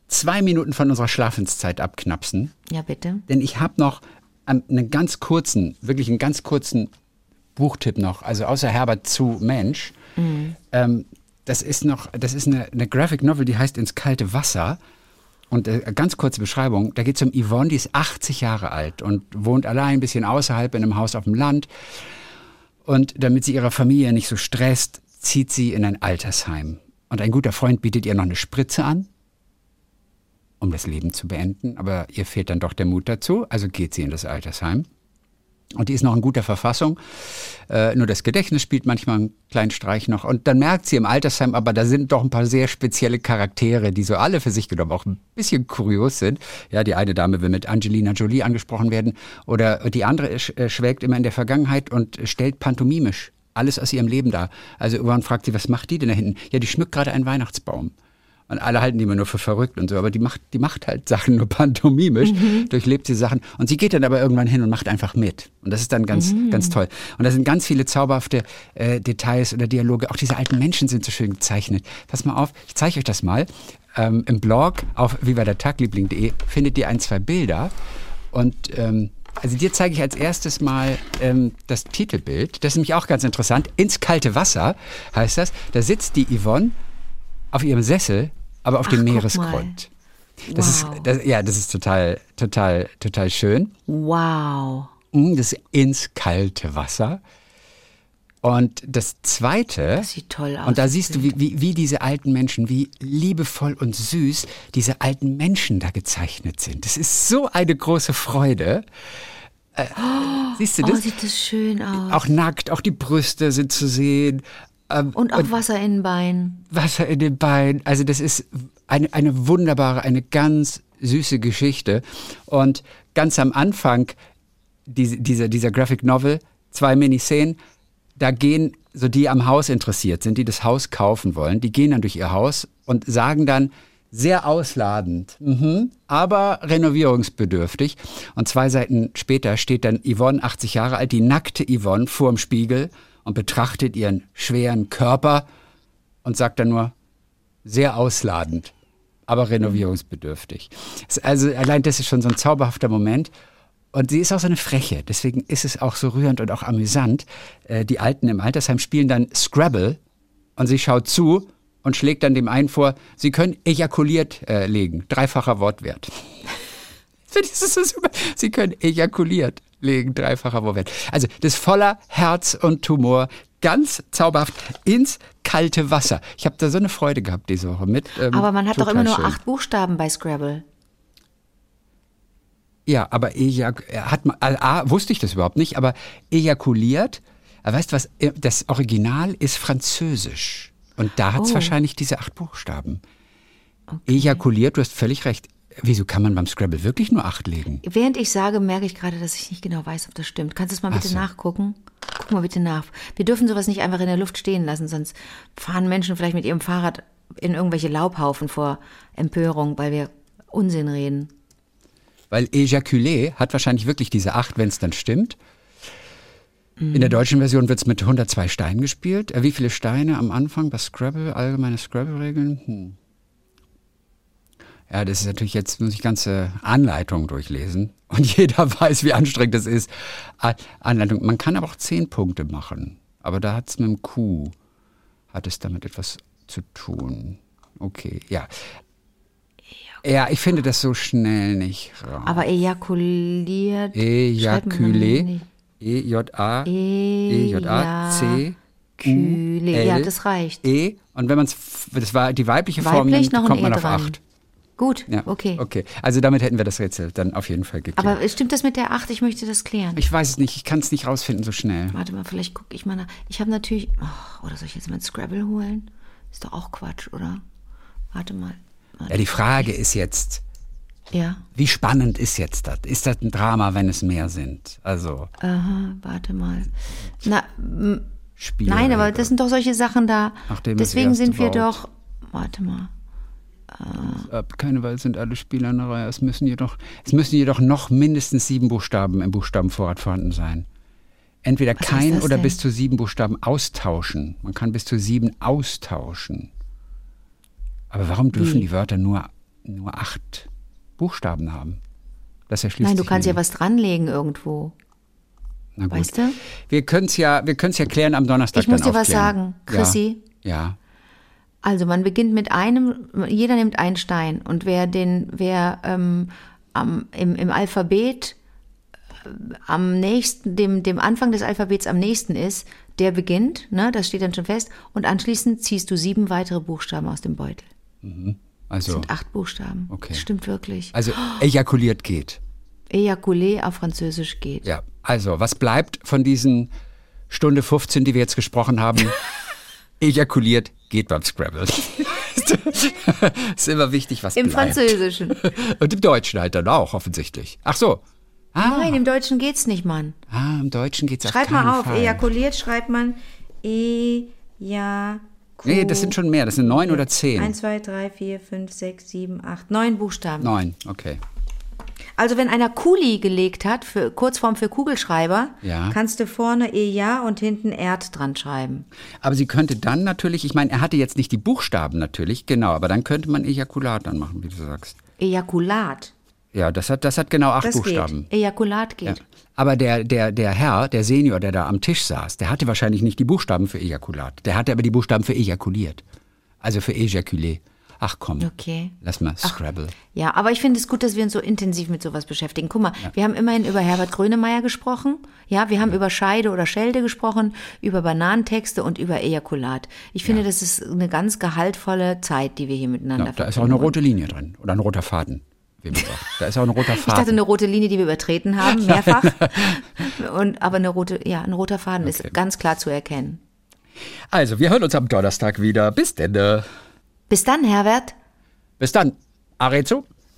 [SPEAKER 2] zwei Minuten von unserer Schlafenszeit abknapsen,
[SPEAKER 3] Ja, bitte.
[SPEAKER 2] denn ich habe noch einen ganz kurzen, wirklich einen ganz kurzen Buchtipp noch, also außer Herbert zu Mensch. Ähm, das ist noch, das ist eine, eine Graphic Novel, die heißt Ins kalte Wasser. Und äh, ganz kurze Beschreibung, da geht es um Yvonne, die ist 80 Jahre alt und wohnt allein ein bisschen außerhalb in einem Haus auf dem Land. Und damit sie ihre Familie nicht so stresst, zieht sie in ein Altersheim. Und ein guter Freund bietet ihr noch eine Spritze an, um das Leben zu beenden. Aber ihr fehlt dann doch der Mut dazu, also geht sie in das Altersheim. Und die ist noch in guter Verfassung. Äh, nur das Gedächtnis spielt manchmal einen kleinen Streich noch. Und dann merkt sie im Altersheim, aber da sind doch ein paar sehr spezielle Charaktere, die so alle für sich genommen auch ein bisschen kurios sind. Ja, die eine Dame will mit Angelina Jolie angesprochen werden. Oder die andere sch äh, schwelgt immer in der Vergangenheit und stellt pantomimisch alles aus ihrem Leben dar. Also irgendwann fragt sie, was macht die denn da hinten? Ja, die schmückt gerade einen Weihnachtsbaum. Und alle halten die immer nur für verrückt und so, aber die macht, die macht halt Sachen nur pantomimisch, mhm. durchlebt sie Sachen. Und sie geht dann aber irgendwann hin und macht einfach mit. Und das ist dann ganz, mhm. ganz toll. Und da sind ganz viele zauberhafte äh, Details oder Dialoge. Auch diese alten Menschen sind so schön gezeichnet. Pass mal auf, ich zeige euch das mal. Ähm, Im Blog auf vivadertagliebling.de findet ihr ein, zwei Bilder. Und ähm, also dir zeige ich als erstes mal ähm, das Titelbild. Das ist nämlich auch ganz interessant. Ins kalte Wasser heißt das. Da sitzt die Yvonne auf ihrem Sessel aber auf Ach, dem Meeresgrund. Das wow. ist, das, ja, das ist total, total, total schön.
[SPEAKER 3] Wow.
[SPEAKER 2] Mhm, das ist ins kalte Wasser. Und das Zweite,
[SPEAKER 3] das sieht toll aus.
[SPEAKER 2] Und da siehst du, wie, wie, wie diese alten Menschen, wie liebevoll und süß diese alten Menschen da gezeichnet sind. Das ist so eine große Freude.
[SPEAKER 3] Äh, oh, siehst du das? Oh, sieht das schön aus.
[SPEAKER 2] Auch nackt, auch die Brüste sind zu sehen.
[SPEAKER 3] Ähm, und auch und Wasser in den Beinen.
[SPEAKER 2] Wasser in den Beinen. Also das ist eine, eine wunderbare, eine ganz süße Geschichte. Und ganz am Anfang diese, dieser, dieser Graphic Novel, zwei Miniszenen, da gehen so die am Haus interessiert sind, die das Haus kaufen wollen, die gehen dann durch ihr Haus und sagen dann, sehr ausladend, mhm, aber renovierungsbedürftig. Und zwei Seiten später steht dann Yvonne, 80 Jahre alt, die nackte Yvonne vor dem Spiegel und betrachtet ihren schweren Körper und sagt dann nur, sehr ausladend, aber renovierungsbedürftig. Also allein das ist schon so ein zauberhafter Moment. Und sie ist auch so eine Freche, deswegen ist es auch so rührend und auch amüsant. Äh, die Alten im Altersheim spielen dann Scrabble und sie schaut zu und schlägt dann dem einen vor, sie können ejakuliert äh, legen, dreifacher Wortwert. <laughs> Sie können ejakuliert legen, dreifacher Wurfwert. Also das voller Herz und Tumor, ganz zauberhaft ins kalte Wasser. Ich habe da so eine Freude gehabt diese Woche mit.
[SPEAKER 3] Ähm, aber man hat doch immer nur schön. acht Buchstaben bei Scrabble.
[SPEAKER 2] Ja, aber ejak hat man, A, wusste ich das überhaupt nicht, aber ejakuliert, weißt du was, äh, das Original ist französisch. Und da hat es oh. wahrscheinlich diese acht Buchstaben. Okay. Ejakuliert, du hast völlig recht. Wieso kann man beim Scrabble wirklich nur acht legen?
[SPEAKER 3] Während ich sage, merke ich gerade, dass ich nicht genau weiß, ob das stimmt. Kannst du es mal bitte so. nachgucken? Guck mal bitte nach. Wir dürfen sowas nicht einfach in der Luft stehen lassen, sonst fahren Menschen vielleicht mit ihrem Fahrrad in irgendwelche Laubhaufen vor Empörung, weil wir Unsinn reden.
[SPEAKER 2] Weil Ejaculé hat wahrscheinlich wirklich diese acht, wenn es dann stimmt. In der deutschen Version wird es mit 102 Steinen gespielt. Äh, wie viele Steine am Anfang bei Scrabble? Allgemeine Scrabble-Regeln? Hm. Ja, das ist natürlich jetzt, muss ich ganze Anleitungen durchlesen. <laughs> Und jeder weiß, wie anstrengend das ist. Anleitung. Man kann aber auch zehn Punkte machen. Aber da hat es mit dem Q, hat es damit etwas zu tun. Okay, ja. Ja, ich finde das so schnell nicht
[SPEAKER 3] raus. Aber ejakuliert.
[SPEAKER 2] Ejakulé. E-J-A.
[SPEAKER 3] E-J-A-C. Ja, das reicht.
[SPEAKER 2] E. Und wenn man es, das war die weibliche Form nimmt, kommt man e auf dran. 8.
[SPEAKER 3] Gut, ja, okay.
[SPEAKER 2] Okay, also damit hätten wir das Rätsel dann auf jeden Fall geklärt.
[SPEAKER 3] Aber stimmt das mit der 8? Ich möchte das klären.
[SPEAKER 2] Ich weiß es nicht, ich kann es nicht rausfinden so schnell.
[SPEAKER 3] Warte mal, vielleicht gucke ich mal nach. Ich habe natürlich. Oh, oder soll ich jetzt mal ein Scrabble holen? Ist doch auch Quatsch, oder? Warte mal. Warte.
[SPEAKER 2] Ja, die Frage ist jetzt. Ja. Wie spannend ist jetzt das? Ist das ein Drama, wenn es mehr sind? Also.
[SPEAKER 3] Aha, warte mal. Na, Spiel Nein, aber das sind doch solche Sachen da. Deswegen sind wir Wort. doch. Warte mal.
[SPEAKER 2] Äh, keine Weise sind alle Spieler in der Reihe. Es müssen, jedoch, es müssen jedoch noch mindestens sieben Buchstaben im Buchstabenvorrat vorhanden sein. Entweder Was kein oder denn? bis zu sieben Buchstaben austauschen. Man kann bis zu sieben austauschen. Aber warum dürfen Wie? die Wörter nur, nur acht Buchstaben haben?
[SPEAKER 3] Das erschließt Nein, du kannst ja was dranlegen irgendwo. Weißt du?
[SPEAKER 2] Wir können es ja, ja klären am Donnerstag.
[SPEAKER 3] Ich muss dir was sagen, Chrissy.
[SPEAKER 2] Ja. ja.
[SPEAKER 3] Also man beginnt mit einem, jeder nimmt einen Stein und wer den, wer ähm, am, im, im Alphabet äh, am nächsten, dem, dem Anfang des Alphabets am nächsten ist, der beginnt, ne, das steht dann schon fest, und anschließend ziehst du sieben weitere Buchstaben aus dem Beutel. Mhm. Also, das sind acht Buchstaben. Okay. Das stimmt wirklich.
[SPEAKER 2] Also ejakuliert geht.
[SPEAKER 3] Ejakulé auf Französisch geht.
[SPEAKER 2] Ja, Also, was bleibt von diesen Stunde 15, die wir jetzt gesprochen haben? <laughs> Ejakuliert geht beim Scrabble. <laughs> ist immer wichtig, was
[SPEAKER 3] Im
[SPEAKER 2] bleibt.
[SPEAKER 3] Französischen.
[SPEAKER 2] Und im Deutschen halt dann auch, offensichtlich. Ach so. Ah,
[SPEAKER 3] Nein, im Deutschen geht's nicht, Mann.
[SPEAKER 2] ah im Deutschen geht's auf
[SPEAKER 3] Schreib
[SPEAKER 2] keinen
[SPEAKER 3] mal auf.
[SPEAKER 2] Fall.
[SPEAKER 3] Ejakuliert schreibt man Ejakuliert.
[SPEAKER 2] Nee, das sind schon mehr. Das sind neun oder zehn.
[SPEAKER 3] 1, 2, 3, 4, 5, 6, 7, 8, 9 Buchstaben.
[SPEAKER 2] Neun, okay.
[SPEAKER 3] Also wenn einer Kuli gelegt hat, für, Kurzform für Kugelschreiber,
[SPEAKER 2] Ja.
[SPEAKER 3] kannst du vorne Eja und hinten Erd dran schreiben.
[SPEAKER 2] Aber sie könnte dann natürlich, ich meine, er hatte jetzt nicht die Buchstaben natürlich, genau, aber dann könnte man Ejakulat dann machen, wie du sagst.
[SPEAKER 3] Ejakulat.
[SPEAKER 2] Ja, das hat, das hat genau acht
[SPEAKER 3] Das
[SPEAKER 2] Buchstaben.
[SPEAKER 3] geht. Ejakulat
[SPEAKER 2] Ja.
[SPEAKER 3] geht.
[SPEAKER 2] Aber der, der, der Herr, der Senior, der da am Tisch saß, der hatte wahrscheinlich nicht die Buchstaben für Ejakulat. Der hatte aber die Buchstaben für ejakuliert. Also für Ejaculé. Ach komm,
[SPEAKER 3] Okay.
[SPEAKER 2] lass mal Scrabble.
[SPEAKER 3] Ja, aber ich finde es gut, dass wir uns so intensiv mit sowas beschäftigen. Guck mal, wir haben immerhin über Herbert Grönemeyer gesprochen. Ja, wir haben über Scheide oder Schelde gesprochen, über Bananentexte und über Ejakulat. Ich finde, das ist eine ganz gehaltvolle Zeit, die wir hier miteinander
[SPEAKER 2] Ja, da ist auch eine rote Linie drin. Oder ein roter Faden. Da ist auch ein roter <laughs>
[SPEAKER 3] Ich dachte,
[SPEAKER 2] Faden.
[SPEAKER 3] eine rote Linie, die wir übertreten haben, <laughs> mehrfach. und, aber eine rote, ja, ein roter Faden ist ganz klar zu erkennen.
[SPEAKER 2] Also, wir hören uns am Donnerstag wieder. Bis denn.
[SPEAKER 3] Bis dann, Herbert.
[SPEAKER 2] Bis dann. Arezzo.